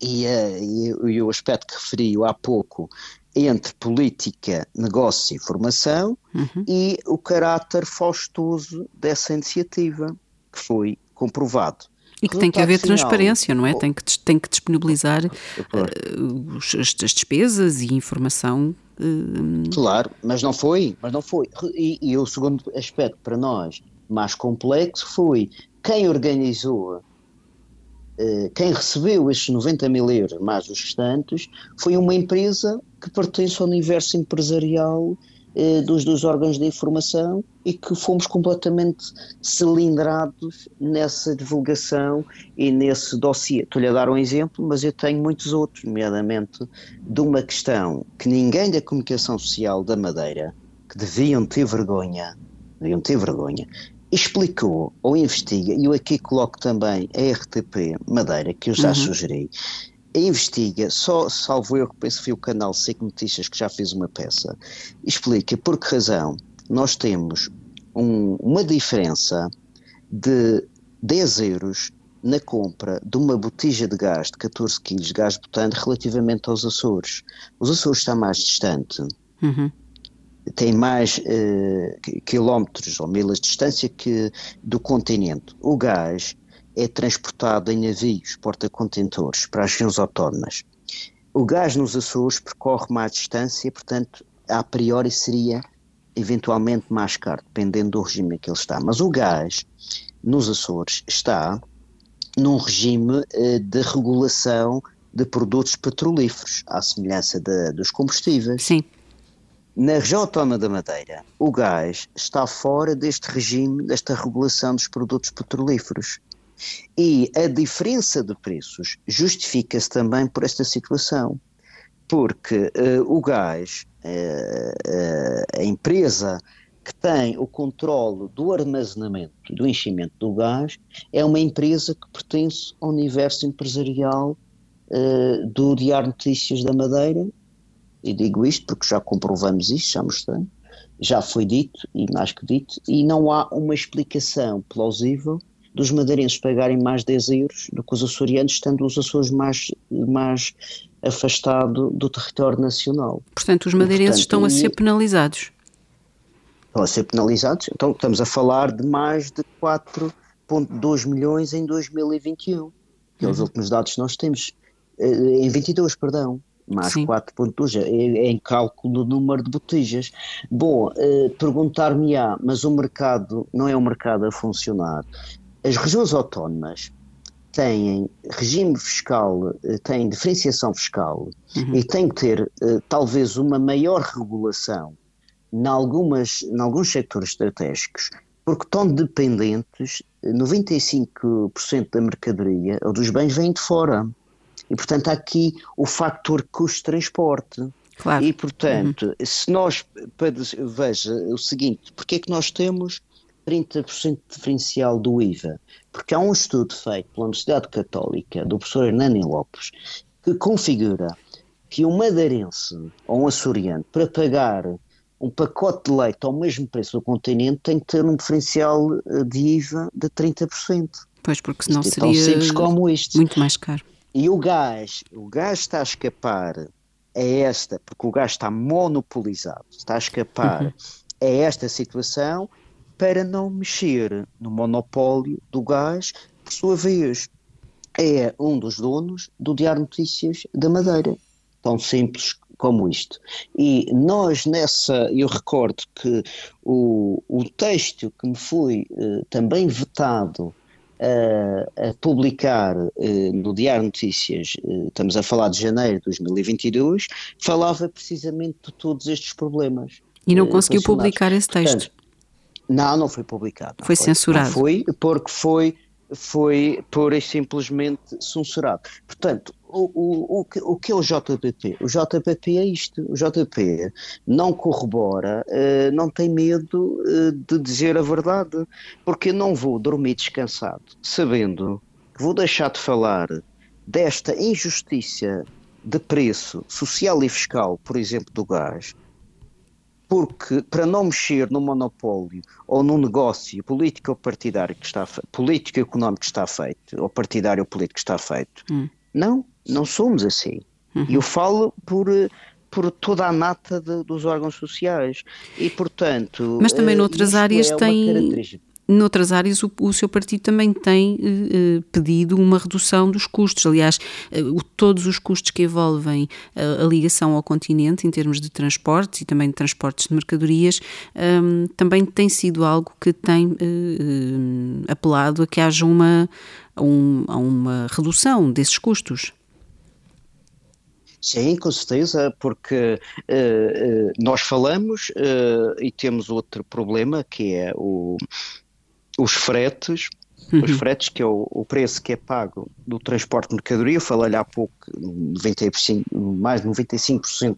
e, a, e, e o aspecto que referi há pouco entre política, negócio e formação uhum. e o caráter faustoso dessa iniciativa, que foi comprovado. E que tem que haver transparência, não é? Tem que, tem que disponibilizar uh, as, as, despesas e informação. Uh, claro, mas não foi, mas não foi. E, e, o segundo aspecto para nós mais complexo foi quem organizou, uh, quem recebeu estes 90 mil euros mais os restantes, foi uma empresa que pertence ao universo empresarial eh, dos, dos órgãos de informação e que fomos completamente cilindrados nessa divulgação e nesse dossiê. Estou-lhe a dar um exemplo, mas eu tenho muitos outros, nomeadamente de uma questão que ninguém da comunicação social da Madeira, que deviam ter vergonha, deviam ter vergonha, explicou ou investiga, e eu aqui coloco também a RTP Madeira, que eu já uhum. sugeri, investiga, só salvo eu que penso que foi o canal SEC Notícias que já fez uma peça, explica por que razão nós temos um, uma diferença de 10 euros na compra de uma botija de gás de 14 kg de gás butano relativamente aos Açores. Os Açores está mais distante, uhum. tem mais uh, quilómetros ou milhas de distância que do continente. O gás é transportado em navios porta-contentores para as regiões autónomas. O gás nos Açores percorre mais distância, portanto, a priori seria eventualmente mais caro, dependendo do regime em que ele está. Mas o gás nos Açores está num regime eh, de regulação de produtos petrolíferos, à semelhança de, dos combustíveis. Sim. Na região autónoma da Madeira, o gás está fora deste regime, desta regulação dos produtos petrolíferos. E a diferença de preços justifica-se também por esta situação, porque uh, o gás, uh, uh, a empresa que tem o controle do armazenamento, do enchimento do gás, é uma empresa que pertence ao universo empresarial do Diário Notícias da Madeira, e digo isto porque já comprovamos isto, já mostramos, já foi dito, e mais que dito, e não há uma explicação plausível dos madeirenses pagarem mais 10 euros do que os açorianos, estando os Açores mais, mais afastado do território nacional. Portanto, os madeirenses e, portanto, estão a ser penalizados. Estão a ser penalizados, então estamos a falar de mais de 4,2 milhões em 2021, que é os uhum. últimos dados que nós temos, eh, em 22, perdão, mais 4.2, é, é em cálculo do número de botijas. Bom, eh, perguntar-me-á, mas o mercado não é um mercado a funcionar. As regiões autónomas têm regime fiscal, eh, têm diferenciação fiscal uhum. e têm que ter uh, talvez uma maior regulação em, algumas, em alguns setores estratégicos, porque estão dependentes, 95% da mercadoria ou dos bens vêm de fora. E, portanto, há aqui o fator custo de transporte. Claro. E, portanto, uhum. se nós, veja o seguinte, porque é que nós temos 30% de diferencial do IVA? Porque há um estudo feito pela Universidade Católica, do professor Hernani Lopes, que configura que um madeirense ou um açoriano, para pagar um pacote de leite ao mesmo preço do continente, tem que ter um diferencial eh, de IVA de 30%. Pois, porque senão isto é seria muito mais caro. E o gás, o gás está a escapar a esta, porque o gás está monopolizado, está a escapar uhum. a esta situação para não mexer no monopólio do gás, por sua vez, é um dos donos do Diário Notícias da Madeira. Tão simples como isto. E nós nessa, eu recordo que o, o texto que me foi uh, também vetado a, a publicar uh, no Diário Notícias, uh, estamos a falar de janeiro de 2022, falava precisamente de todos estes problemas. E não uh, conseguiu publicar esse texto? Portanto, não, não foi publicado. Foi, foi censurado. foi, porque foi, foi pura e simplesmente censurado. Portanto, o, o, o, que, o que é o JPP? O JPP é isto. O JP não corrobora, uh, não tem medo uh, de dizer a verdade, porque eu não vou dormir descansado, sabendo que vou deixar de falar desta injustiça de preço social e fiscal, por exemplo, do gás, porque para não mexer no monopólio ou no negócio político ou partidário que está político e económico que está feito, ou partidário ou político que está feito, hum. não, não somos assim. Uhum. E eu falo por, por toda a nata de, dos órgãos sociais. E, portanto. Mas também noutras áreas é tem. Noutras áreas, o, o, seu partido também tem eh, pedido uma redução dos custos. Aliás, eh, todos os custos que envolvem a, ligação ao continente, em termos de transportes e também de transportes de mercadorias, ehm, também tem sido algo que tem eh, apelado a que haja uma, um, a uma redução desses custos. Sim, com certeza, porque uh, uh, nós falamos uh, e temos outro problema que é o, os fretes, uhum. os fretes que é o, o, preço que é pago do transporte de mercadoria, eu falei há pouco, 95, mais de 95%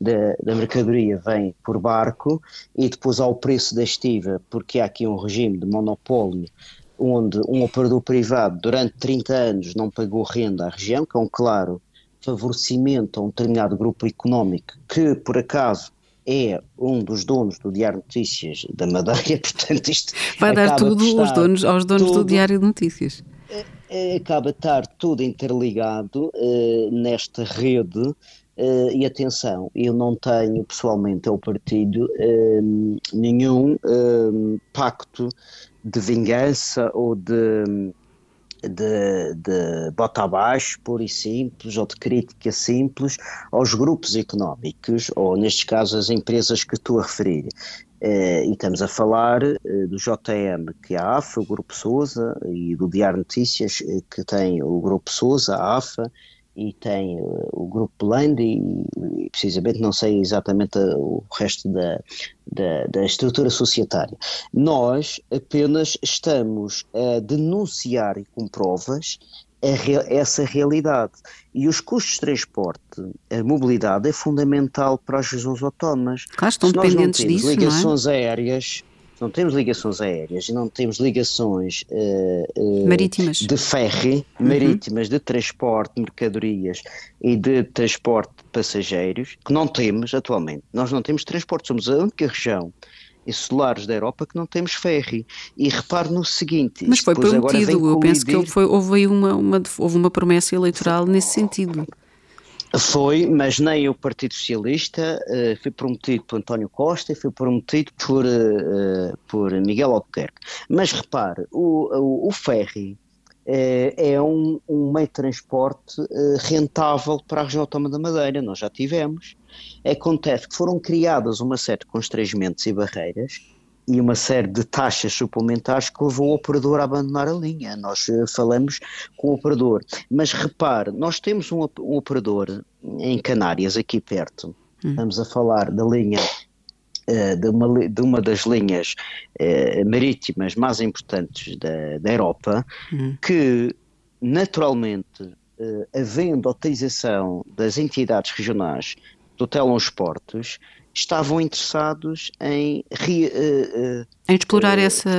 da, da mercadoria vem por barco e depois há o preço da estiva, porque há aqui um regime de monopólio onde um operador privado durante 30 anos não pagou renda à região, que é um claro favorecimento a um determinado grupo económico que, por acaso, é um dos donos do Diário de Notícias da Madeira, portanto isto vai dar tudo aos donos, aos donos tudo, do Diário de Notícias. É, é, acaba de estar tudo interligado uh, nesta rede uh, e atenção, eu não tenho pessoalmente ao partido uh, nenhum pacto de vingança ou de de, de bota abaixo, pura e simples, ou de crítica simples aos grupos económicos, ou nestes casos as empresas que estou a referir. Eh, e estamos a falar eh, do JM, que é a AFA, o Grupo Sousa, e do Diário Notícias, eh, que tem o Grupo Sousa, a AFA, e tem uh, o grupo Blend e, e, precisamente não sei exatamente a, o resto da, da, da, estrutura societária. Nós apenas estamos a denunciar e com provas essa realidade. E os custos de transporte, a mobilidade é fundamental para as regiões autónomas. Claro, estão Se dependentes nós não temos disso, ligações não é? aéreas, não temos ligações aéreas e não temos ligações uh, uh, Marítimas. de ferry, Uhum. marítimas, de transporte de mercadorias e de transporte de passageiros, que não temos atualmente. Nós não temos transporte, somos a única região insulares da Europa que não temos ferry. E repare no seguinte... Mas isto foi prometido, eu penso que houve aí uma, uma, houve uma promessa eleitoral nesse sentido. Foi, mas nem o Partido Socialista, eh, foi prometido por António Costa e foi prometido por, eh, por Miguel Albuquerque. Mas repare, o, o, o ferry eh, é um, um meio de transporte rentável para a região autónoma da Madeira, nós já tivemos. Acontece que foram criadas uma série de constrangimentos e barreiras e uma série de taxas suplementares que levou o operador a abandonar a linha. Nós eh, falamos com o operador. Mas repare, nós temos um, um operador em Canárias, aqui perto. Estamos a falar da linha. eh, De uma, de uma das linhas eh, marítimas mais importantes da, da Europa, que naturalmente, eh, havendo autorização das entidades regionais do Telonsportes, estavam interessados em re- eh, eh, Em explorar Eh, essa,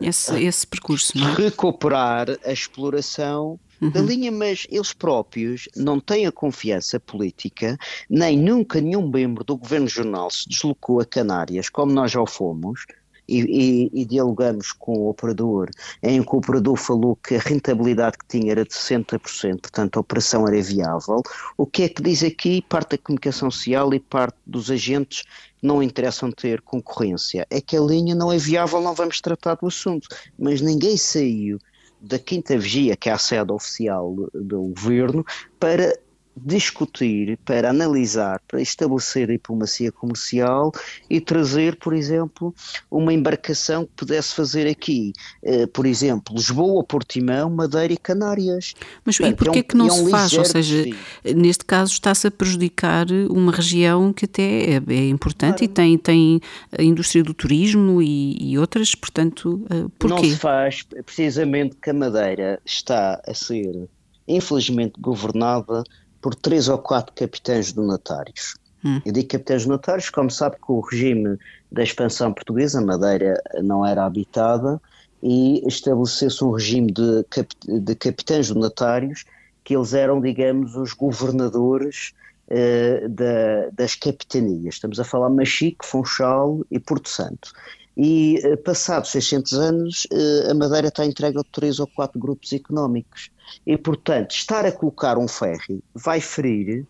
esse, esse percurso, não é? recuperar a exploração da linha, mas eles próprios não têm a confiança política, nem nunca nenhum membro do governo jornal se deslocou a Canárias, como nós já o fomos, e, e- e dialogamos com o operador, em que o operador falou que a rentabilidade que tinha era de 60%, portanto a operação era viável. O que é que diz aqui parte da comunicação social e parte dos agentes não interessam ter concorrência? É que a linha não é viável, não vamos tratar do assunto. Mas ninguém saiu da Quinta Vigia, que é a sede oficial do governo, para discutir, para analisar, para estabelecer a diplomacia comercial e trazer, por exemplo, uma embarcação que pudesse fazer aqui, eh, por exemplo, Lisboa, Portimão, Madeira e Canárias. Mas e Portanto, porquê é um- que não é um se faz? Ou seja, desvio. neste caso está-se a prejudicar uma região que até é, é importante e tem, tem a indústria do turismo e, e outras, portanto, eh, Não porquê? se faz precisamente que a Madeira está a ser, infelizmente, governada por três ou quatro capitães donatários. Hum. Eu digo capitães donatários, como sabe que o regime da expansão portuguesa, a Madeira não era habitada, e estabeleceu-se um regime de, cap, de capitães donatários, que eles eram, digamos, os governadores eh, da, das capitanias. Estamos a falar Machique, Funchal e Porto Santo. E eh, passados 600 anos, eh, a Madeira está entregue a três ou quatro grupos económicos. E, portanto, estar a colocar um ferry vai ferir,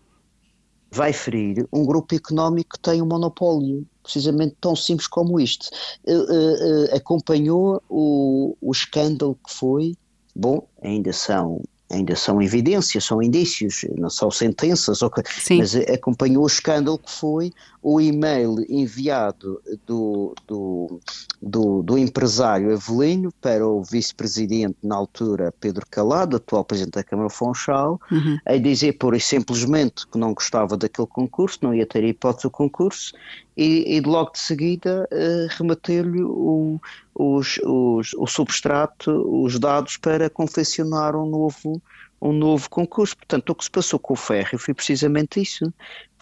vai ferir um grupo económico que tem um monopólio, precisamente tão simples como isto. Eh, eh, acompanhou o, o escândalo que foi, bom, ainda são ainda são evidências, são indícios, não são sentenças, Sim. mas acompanhou o escândalo que foi o e-mail enviado do, do, do, do empresário Avelino para o vice-presidente na altura Pedro Calado, atual presidente da Câmara Funchal, Uhum. a dizer pura e simplesmente que não gostava daquele concurso, não ia ter hipótese o concurso, e, e logo de seguida eh, remeter-lhe o, os, os, o substrato, os dados para confeccionar um novo, um novo concurso. Portanto, o que se passou com o ferro foi precisamente isso.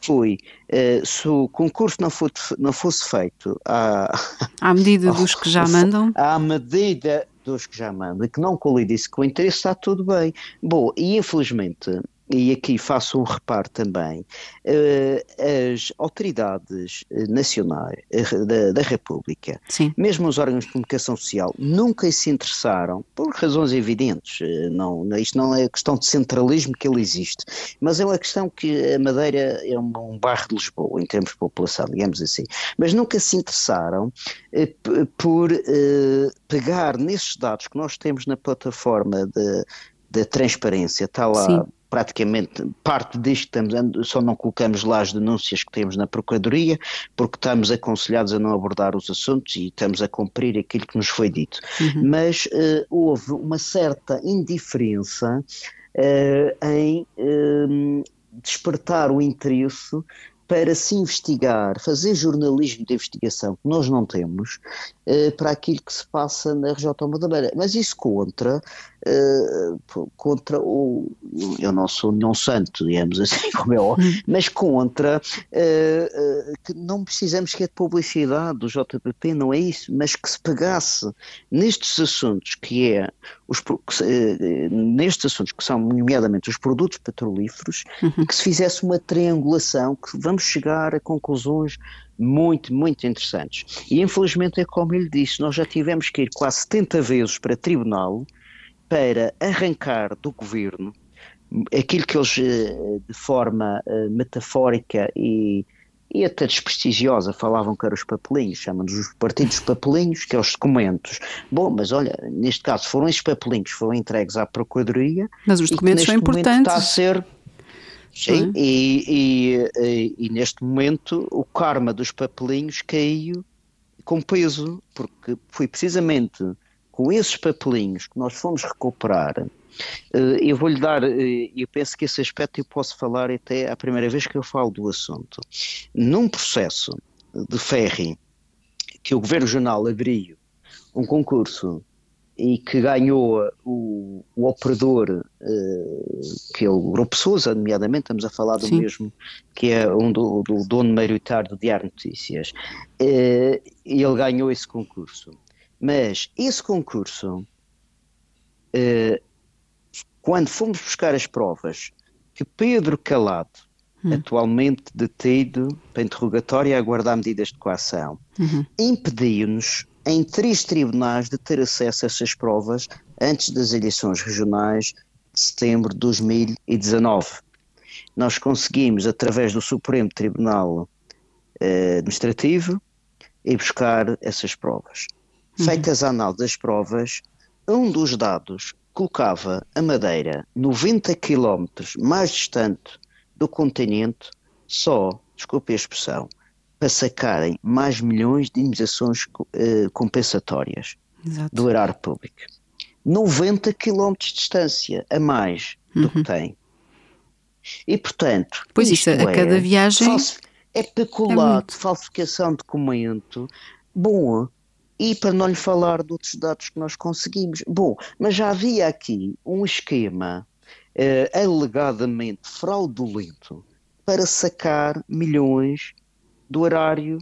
Foi, eh, se o concurso não, for, não fosse feito à, À medida dos que já mandam, à medida dos que já mandam e que não colidisse com o interesse, está tudo bem. Bom, e infelizmente, e aqui faço um reparo também, eh, as autoridades eh, nacionais eh, da, da República, sim. mesmo os órgãos de comunicação social, nunca se interessaram, por razões evidentes, não, isto não é questão de centralismo que ele existe, mas é uma questão que a Madeira é um, bairro de Lisboa, em termos de população, digamos assim, mas nunca se interessaram por pegar nesses dados que nós temos na plataforma de transparência, está lá Sim. Praticamente parte disto, estamos, só não colocamos lá as denúncias que temos na Procuradoria, porque estamos aconselhados a não abordar os assuntos e estamos a cumprir aquilo que nos foi dito. Mas eh, houve uma certa indiferença eh, em eh, despertar o interesse para se investigar, fazer jornalismo de investigação que nós não temos uh, para aquilo que se passa na região autónoma da Beira. Mas isso contra, uh, contra o. Eu não sou nenhum santo, digamos assim, como é óbvio, hum. mas contra uh, que não precisamos que é de publicidade do JPP, não é isso, mas que se pegasse nestes assuntos que é os, que, nestes assuntos que são nomeadamente os produtos petrolíferos, uhum. que se fizesse uma triangulação, que vamos chegar a conclusões muito, muito interessantes. E infelizmente é como ele disse, nós já tivemos que ir quase 70 vezes para tribunal para arrancar do governo aquilo que eles, eh, de forma eh, metafórica e, e até desprestigiosa, falavam que eram os papelinhos, chamam-nos os partidos papelinhos, que é os documentos. Bom, mas olha, neste caso foram esses papelinhos, foram entregues à Procuradoria. Mas os documentos são importantes. Está a ser Sim, e, e, e, neste momento o karma dos papelinhos caiu com peso, porque foi precisamente com esses papelinhos que nós fomos recuperar. Eh, eu vou-lhe dar, eh, eu penso que esse aspecto eu posso falar até a primeira vez que eu falo do assunto. Num processo de ferry que o Governo Regional abriu um concurso e que ganhou o, o operador, uh, que é o Grupo Sousa, nomeadamente, estamos a falar do Sim. mesmo, que é um do, do dono maioritário do Diário Notícias, uh, ele ganhou esse concurso. Mas esse concurso, uh, quando fomos buscar as provas, que Pedro Calado, hum. atualmente detido para interrogatório e a aguardar medidas de coação, uhum. impediu-nos em três tribunais de ter acesso a essas provas antes das eleições regionais de setembro de 2019. Nós conseguimos, através do Supremo Tribunal eh, Administrativo, ir buscar essas provas. Uhum. Feitas a análise das provas, um dos dados colocava a Madeira 90 quilómetros mais distante do continente, só, desculpe a expressão, para sacarem mais milhões de indenizações uh, compensatórias Exato. do erário público. 90 quilómetros de distância a mais do uhum. que tem. E, portanto, pois isso, a é, cada viagem é peculado, é falsificação de documento. Bom, e para não lhe falar de outros dados que nós conseguimos. Bom, mas já havia aqui um esquema eh, alegadamente fraudulento para sacar milhões do horário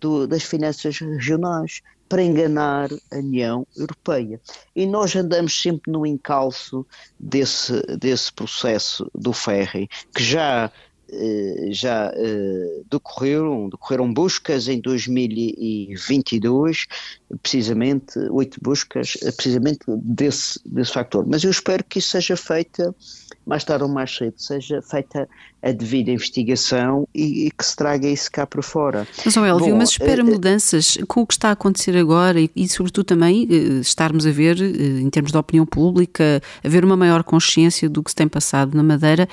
do, das finanças regionais para enganar a União Europeia. E nós andamos sempre no encalço desse, desse processo do ferry, que já eh, já eh, decorreram, decorreram buscas em 2022, precisamente, oito buscas, eh, precisamente desse, desse factor. Mas eu espero que isso seja feita mais tarde ou mais cedo, seja feita a devida investigação e, e que se traga isso cá para fora. Mas, oh Elvio, Bom, mas espera uh, mudanças com o que está a acontecer agora e, e sobretudo também uh, estarmos a ver, uh, em termos de opinião pública, haver uma maior consciência do que se tem passado na Madeira.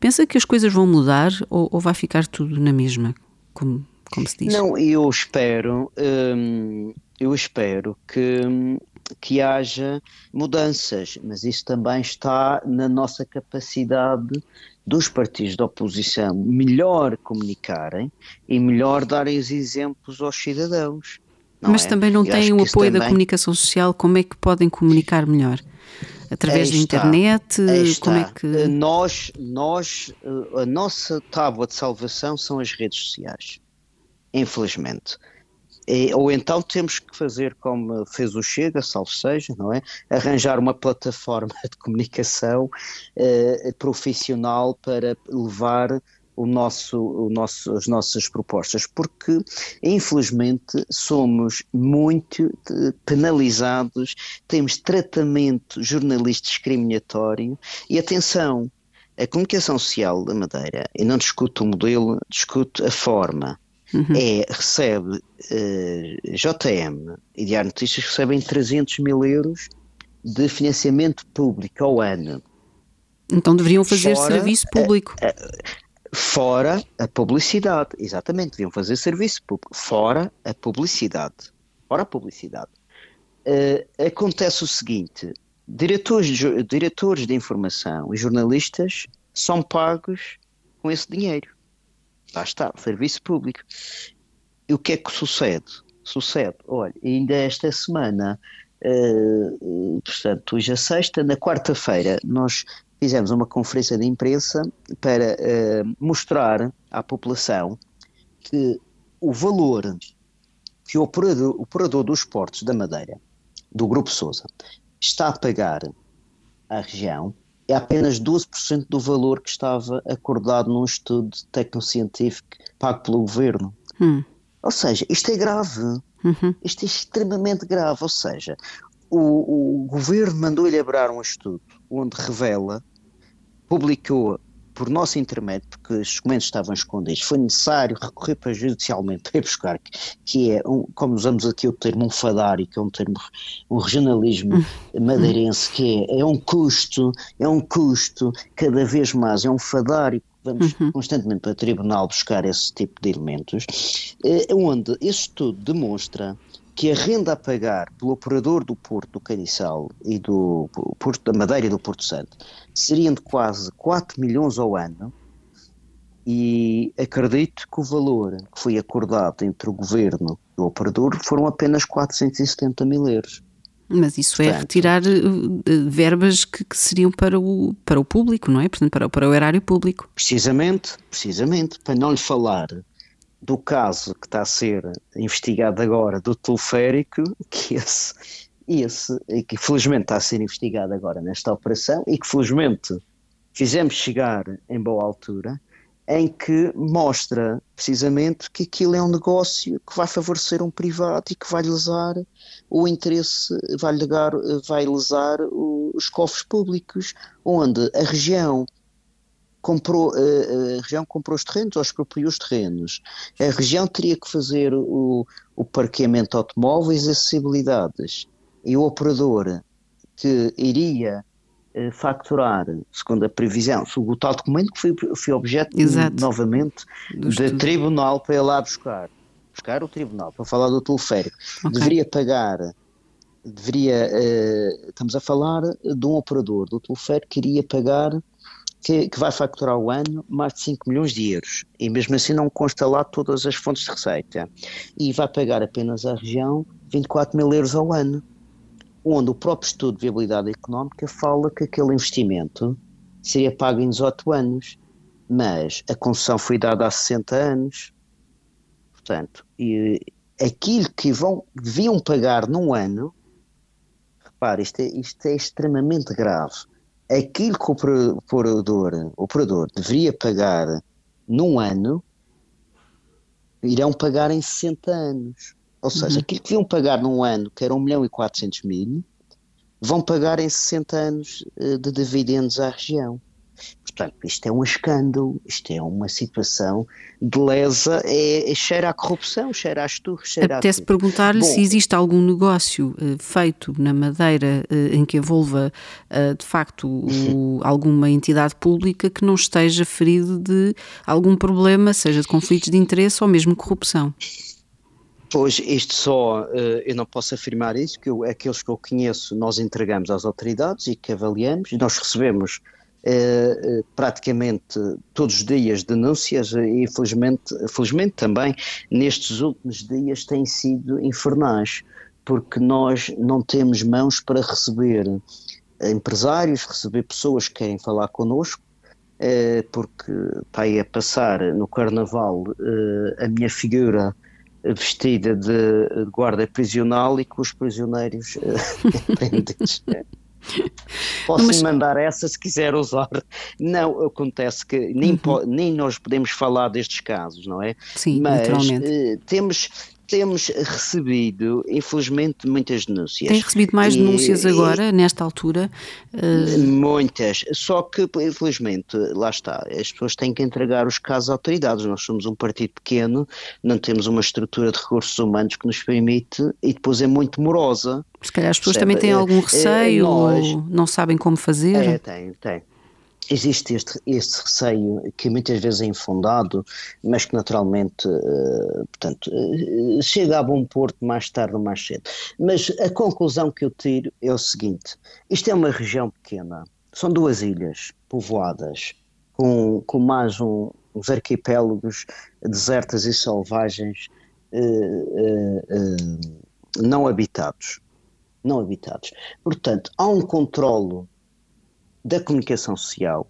Pensa que as coisas vão mudar ou, ou vai ficar tudo na mesma, como, como se diz? Não, eu espero, hum, eu espero que hum, que haja mudanças, mas isso também está na nossa capacidade dos partidos da oposição melhor comunicarem e melhor darem os exemplos aos cidadãos. Mas é? também não têm o apoio também... da comunicação social, como é que podem comunicar melhor? Através da internet? Como é que... Nós, nós, a nossa tábua de salvação são as redes sociais, infelizmente. E, ou então temos que fazer como fez o Chega, salvo seja, não é? Arranjar uma plataforma de comunicação eh, profissional para levar o nosso, o nosso, as nossas propostas, porque infelizmente somos muito eh, penalizados, temos tratamento jornalista discriminatório e atenção, a comunicação social da Madeira, e não discuto o modelo, discuto a forma uhum. é, recebe JM e Diário Notícias recebem 300 mil euros de financiamento público ao ano. Então deveriam fazer fora serviço público. A, a, fora a publicidade, exatamente, deviam fazer serviço público. Fora a publicidade. Fora a publicidade. Uh, acontece o seguinte: diretores de, diretores de informação e jornalistas são pagos com esse dinheiro. Lá está, serviço público. E o que é que sucede? Sucede, olha, ainda esta semana, uh, portanto, hoje a sexta, na quarta-feira, nós fizemos uma conferência de imprensa para uh, mostrar à população que o valor que o operador, operador dos portos da Madeira, do Grupo Sousa, está a pagar à região é apenas 12% do valor que estava acordado num estudo tecnocientífico pago pelo governo. Hum. Ou seja, isto é grave. Uhum. Isto é extremamente grave. Ou seja, o, o governo mandou elaborar um estudo onde revela, publicou por nosso intermédio, porque os documentos estavam escondidos, foi necessário recorrer para judicialmente para buscar, que é, um, como usamos aqui o termo um fadário, que é um termo, um regionalismo hum. madeirense, que é, é um custo, é um custo cada vez mais, é um fadário vamos uhum. constantemente para o tribunal buscar esse tipo de elementos, eh, onde esse estudo demonstra que a renda a pagar pelo operador do Porto do Caniçal e do Porto da Madeira e do Porto Santo seriam de quase 4 milhões ao ano e acredito que o valor que foi acordado entre o governo e o operador foram apenas 470 mil euros. Mas isso é Portanto, é retirar uh, verbas que, que, seriam para o, para o público, não é? Portanto, para, para o erário público. Precisamente, precisamente, para não lhe falar do caso que está a ser investigado agora do teleférico, que esse, esse que felizmente está a ser investigado agora nesta operação e que felizmente fizemos chegar em boa altura, em que mostra precisamente que aquilo é um negócio que vai favorecer um privado e que vai lesar o interesse, vai, vai lesar os cofres públicos, onde a região comprou, a região comprou os terrenos ou expropriou os terrenos. A região teria que fazer o, o parqueamento de automóveis e acessibilidades. E o operador que iria eh, facturar, segundo a previsão, o tal documento que foi, foi objeto Exato. novamente do de tribunal para ir lá buscar. Buscar o tribunal, para falar do teleférico. Okay. Deveria pagar deveria, uh, estamos a falar de um operador do teleférico que iria pagar que, que, vai facturar o ano mais de 5 milhões de euros e mesmo assim não consta lá todas as fontes de receita e vai pagar apenas à região 24 mil euros ao ano, onde o próprio estudo de viabilidade económica fala que aquele investimento seria pago em 18 anos, mas a concessão foi dada há 60 anos, portanto, e aquilo que vão, deviam pagar num ano, repare, isto é, isto é extremamente grave aquilo que o operador, o operador deveria pagar num ano, irão pagar em 60 anos. Ou seja, uhum. aquilo que deviam pagar num ano, que era 1 milhão e 400 mil, vão pagar em 60 anos eh, de dividendos à região. Portanto, isto é um escândalo, isto é uma situação de lesa, é, é cheira à corrupção, cheira a esturro, cheira Apetece a... perguntar-lhe se existe algum negócio uh, feito na Madeira uh, em que envolva, de facto, o, alguma entidade pública que não esteja ferido de algum problema, seja de conflitos de interesse ou mesmo corrupção. Pois, isto só, eu não posso afirmar isso, que eu, aqueles que eu conheço nós entregamos às autoridades e que avaliamos, e nós recebemos eh, eh, praticamente todos os dias denúncias e felizmente, felizmente também nestes últimos dias têm sido infernais, porque nós não temos mãos para receber empresários, receber pessoas que querem falar connosco, eh, porque está aí a passar no Carnaval a minha figura vestida de guarda prisional e com os prisioneiros prendidos. Posso mas... mandar essa se quiser usar. Não, acontece que nem, uhum. nem nós podemos falar destes casos, não é? Sim, mas, naturalmente. Uh, temos, temos recebido, infelizmente, muitas denúncias. Tem recebido mais denúncias e, agora, e, nesta altura? Uh... Muitas, só que, infelizmente, lá está, as pessoas têm que entregar os casos às autoridades. Nós somos um partido pequeno, não temos uma estrutura de recursos humanos que nos permite, e depois é muito morosa. Se calhar as pessoas também têm algum receio, nós, não sabem como fazer. É, tem, tem existe este, este receio que muitas vezes é infundado, mas que naturalmente, uh, portanto, uh, chega a bom porto mais tarde ou mais cedo. Mas a conclusão que eu tiro é o seguinte: isto é uma região pequena, são duas ilhas povoadas, com, com mais um, os arquipélagos desertas e selvagens não habitados. Não habitados. Portanto, há um controlo da comunicação social,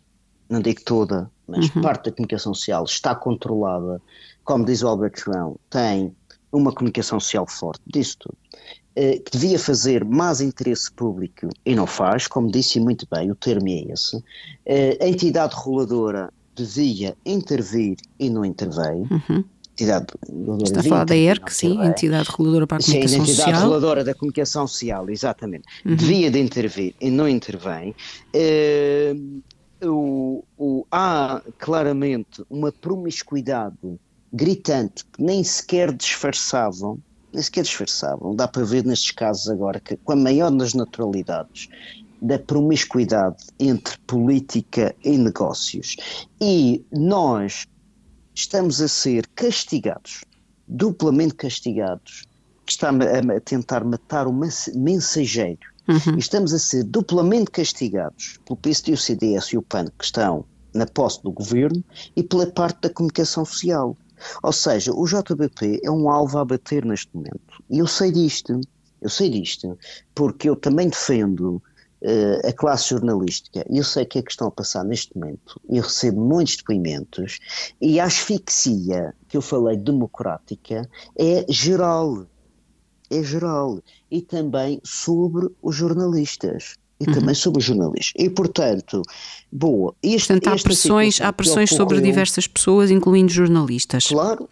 não digo toda, mas uhum. parte da comunicação social está controlada, como diz o Albert João, tem uma comunicação social forte, disso tudo, eh, que devia fazer mais interesse público e não faz, como disse muito bem, o termo é esse. Eh, a entidade reguladora devia intervir e não interveio. Uhum entidade reguladora. Está a falar da ERC, sim, a entidade reguladora para a comunicação social. Sim, entidade social. reguladora da comunicação social, exatamente. Uhum. Devia de intervir e não intervém. Uh, o, o, há claramente uma promiscuidade gritante que nem sequer disfarçavam, nem sequer disfarçavam, dá para ver nestes casos agora que com a maior das naturalidades da promiscuidade entre política e negócios e nós estamos a ser castigados, duplamente castigados, que está a, tentar matar o mensageiro. Uhum. Estamos a ser duplamente castigados pelo PSD, o CDS e o PAN que estão na posse do governo e pela parte da comunicação social. Ou seja, o JBP é um alvo a bater neste momento. E eu sei disto, eu sei disto, porque eu também defendo a classe jornalística, eu sei que é que estão a passar neste momento, eu recebo muitos depoimentos, e a asfixia que eu falei democrática é geral, é geral, e também sobre os jornalistas e uhum. também sobre os jornalistas. E, portanto, boa. Este, portanto, há pressões, há pressões sobre diversas pessoas, incluindo jornalistas. Claro,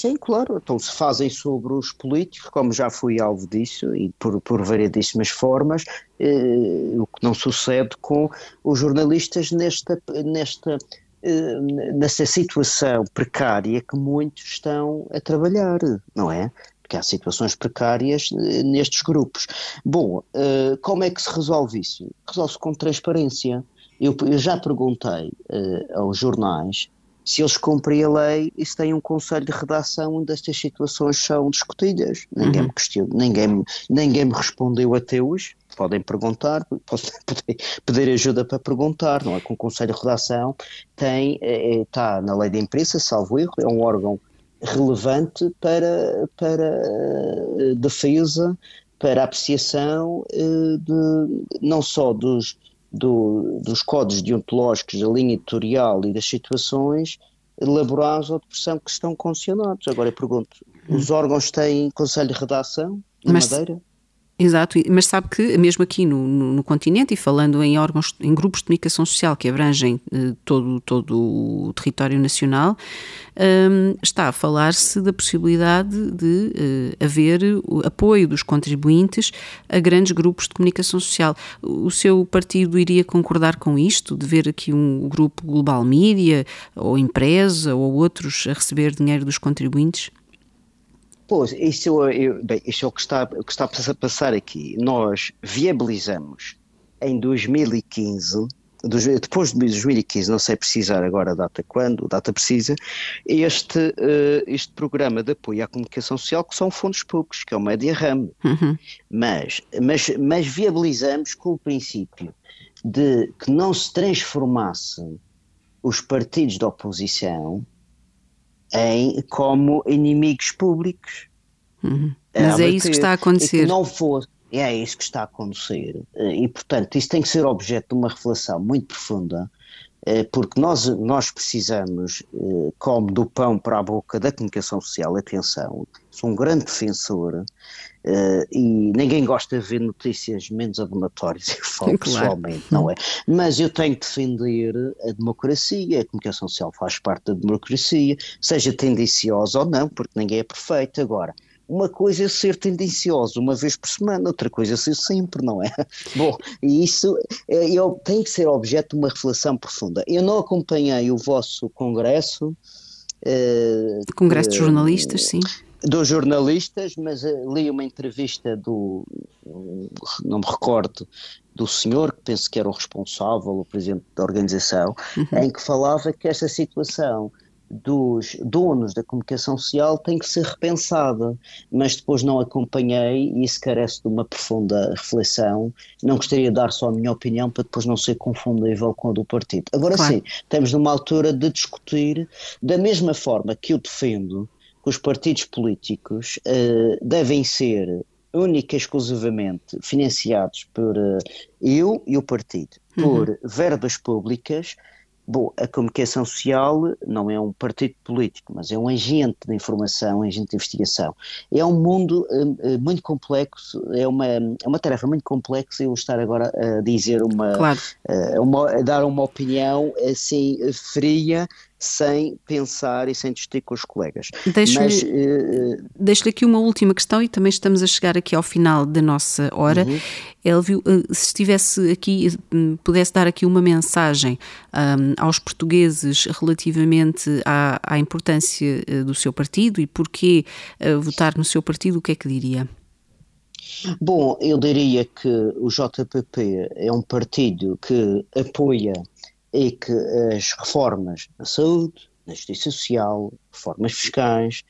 Sim, claro. Então se fazem sobre os políticos, como já fui alvo disso, e por, por variedíssimas formas, eh, o que não sucede com os jornalistas nesta, nesta, eh, situação precária que muitos estão a trabalhar, não é? Porque há situações precárias eh, nestes grupos. Bom, eh, como é que se resolve isso? Resolve-se com transparência. Eu, eu já perguntei eh, aos jornais se eles cumprem a lei e se têm um conselho de redação onde estas situações são discutidas. Ninguém uhum. me questionou, ninguém, ninguém me respondeu até hoje. Podem perguntar, podem pedir ajuda para perguntar, não é? Com o conselho de redação tem, é, é, está na lei da imprensa, salvo erro, é um órgão relevante para, para eh, defesa, para apreciação eh, de, não só dos do, dos códigos deontológicos, da linha editorial e das situações laborais ou de pressão que estão condicionados. Agora eu pergunto, os órgãos têm conselho de redação na Madeira? Exato, mas sabe que mesmo aqui no, no, no, continente e falando em órgãos, em grupos de comunicação social que abrangem eh, todo, todo o território nacional, um, está a falar-se da possibilidade de uh, haver o apoio dos contribuintes a grandes grupos de comunicação social. O seu partido iria concordar com isto, de ver aqui um grupo Global Mídia, ou empresa, ou outros a receber dinheiro dos contribuintes? Pois, isso, eu, bem, isso é o que está, o que está a passar aqui. Nós viabilizamos em 2015, depois de 2015, não sei precisar agora a data quando, a data precisa, este, uh, este programa de apoio à comunicação social, que são fundos públicos, que é o Media RAM. Uhum. Mas, mas, mas viabilizamos com o princípio de que não se transformassem os partidos de oposição em, como inimigos públicos. Uhum. Mas é isso que está a acontecer. não for, é isso que está a acontecer. E, portanto, isso tem que ser objeto de uma reflexão muito profunda, porque nós, nós precisamos, eh, como do pão para a boca da comunicação social, atenção, sou um grande defensor Uh, e ninguém gosta de ver notícias menos abonatórias, eu falo claro. pessoalmente, não é? Mas eu tenho que defender a democracia, a comunicação social faz parte da democracia, seja tendenciosa ou não, porque ninguém é perfeito. Agora, uma coisa é ser tendencioso uma vez por semana, outra coisa é ser sempre, não é? Bom, e isso é, eu, tem que ser objeto de uma reflexão profunda. Eu não acompanhei o vosso congresso. Uh, congresso de jornalistas, sim dos jornalistas, mas eh, li uma entrevista do, não me recordo, do senhor, que penso que era o responsável, o presidente da organização, uhum. em que falava que essa situação dos donos da comunicação social tem que ser repensada, mas depois não acompanhei e isso carece de uma profunda reflexão. Não gostaria de dar só a minha opinião para depois não ser confundível com a do partido. Agora claro. sim, estamos numa altura de discutir da mesma forma que eu defendo que os partidos políticos uh, devem ser única e exclusivamente financiados por uh, eu e o partido, por uhum. verbas públicas Bom, a comunicação social não é um partido político, mas é um agente de informação, um agente de investigação. É um mundo uh, muito complexo, é uma, é uma tarefa muito complexa eu estar agora a dizer uma, claro. uh, uma a dar uma opinião assim fria sem pensar e sem discutir com os colegas. Deixo-lhe uh, deixo aqui uma última questão e também estamos a chegar aqui ao final da nossa hora. Uhum. Elvio, se estivesse aqui, pudesse dar aqui uma mensagem um, aos portugueses relativamente à, à importância do seu partido e porquê uh, votar no seu partido, o que é que diria? Bom, eu diria que o JPP é um partido que apoia é que as reformas na saúde, na justiça social, reformas fiscais,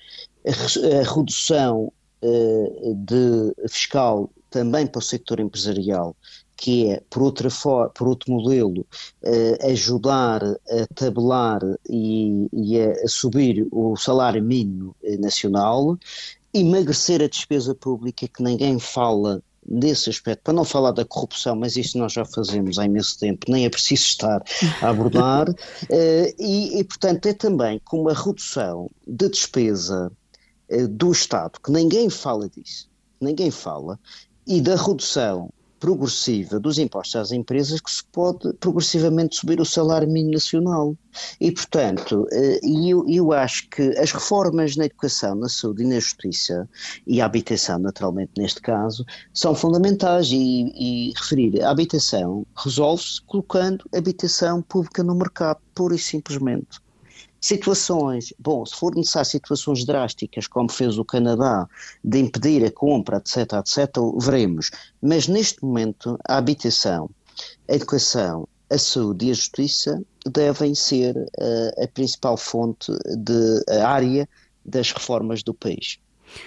a, redução uh, de fiscal também para o setor empresarial, que é, por, outra por outro modelo, uh, ajudar a tabelar e, e a, a, subir o salário mínimo nacional, emagrecer a despesa pública, que ninguém fala desse aspecto, para não falar da corrupção, mas isso nós já fazemos há imenso tempo, nem é preciso estar a abordar, uh, e, e, portanto é também com uma redução de despesa uh, do Estado, que ninguém fala disso, ninguém fala, e da redução progressiva dos impostos às empresas que se pode progressivamente subir o salário mínimo nacional. E, portanto, eh, eu, eu acho que as reformas na educação, na saúde e na justiça, e a habitação, naturalmente, neste caso, são fundamentais. E, e referir a habitação resolve-se colocando habitação pública no mercado, pura e simplesmente. Situações, bom, se for necessário situações drásticas, como fez o Canadá, de impedir a compra, etc., etc., veremos. Mas neste momento, a habitação, a educação, a saúde e a justiça devem ser uh, a principal fonte de a área das reformas do país.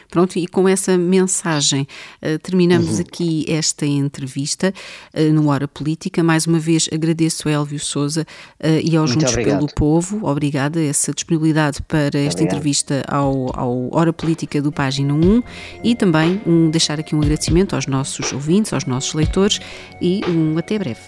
Pronto, e com essa mensagem uh, terminamos uhum. aqui esta entrevista uh, no Hora Política. Mais uma vez agradeço a Elvio Souza uh, e aos Juntos pelo Povo. Obrigada essa disponibilidade para esta obrigado. entrevista ao, ao Hora Política do Página 1 e também um, deixar aqui um agradecimento aos nossos ouvintes, aos nossos leitores e um até breve.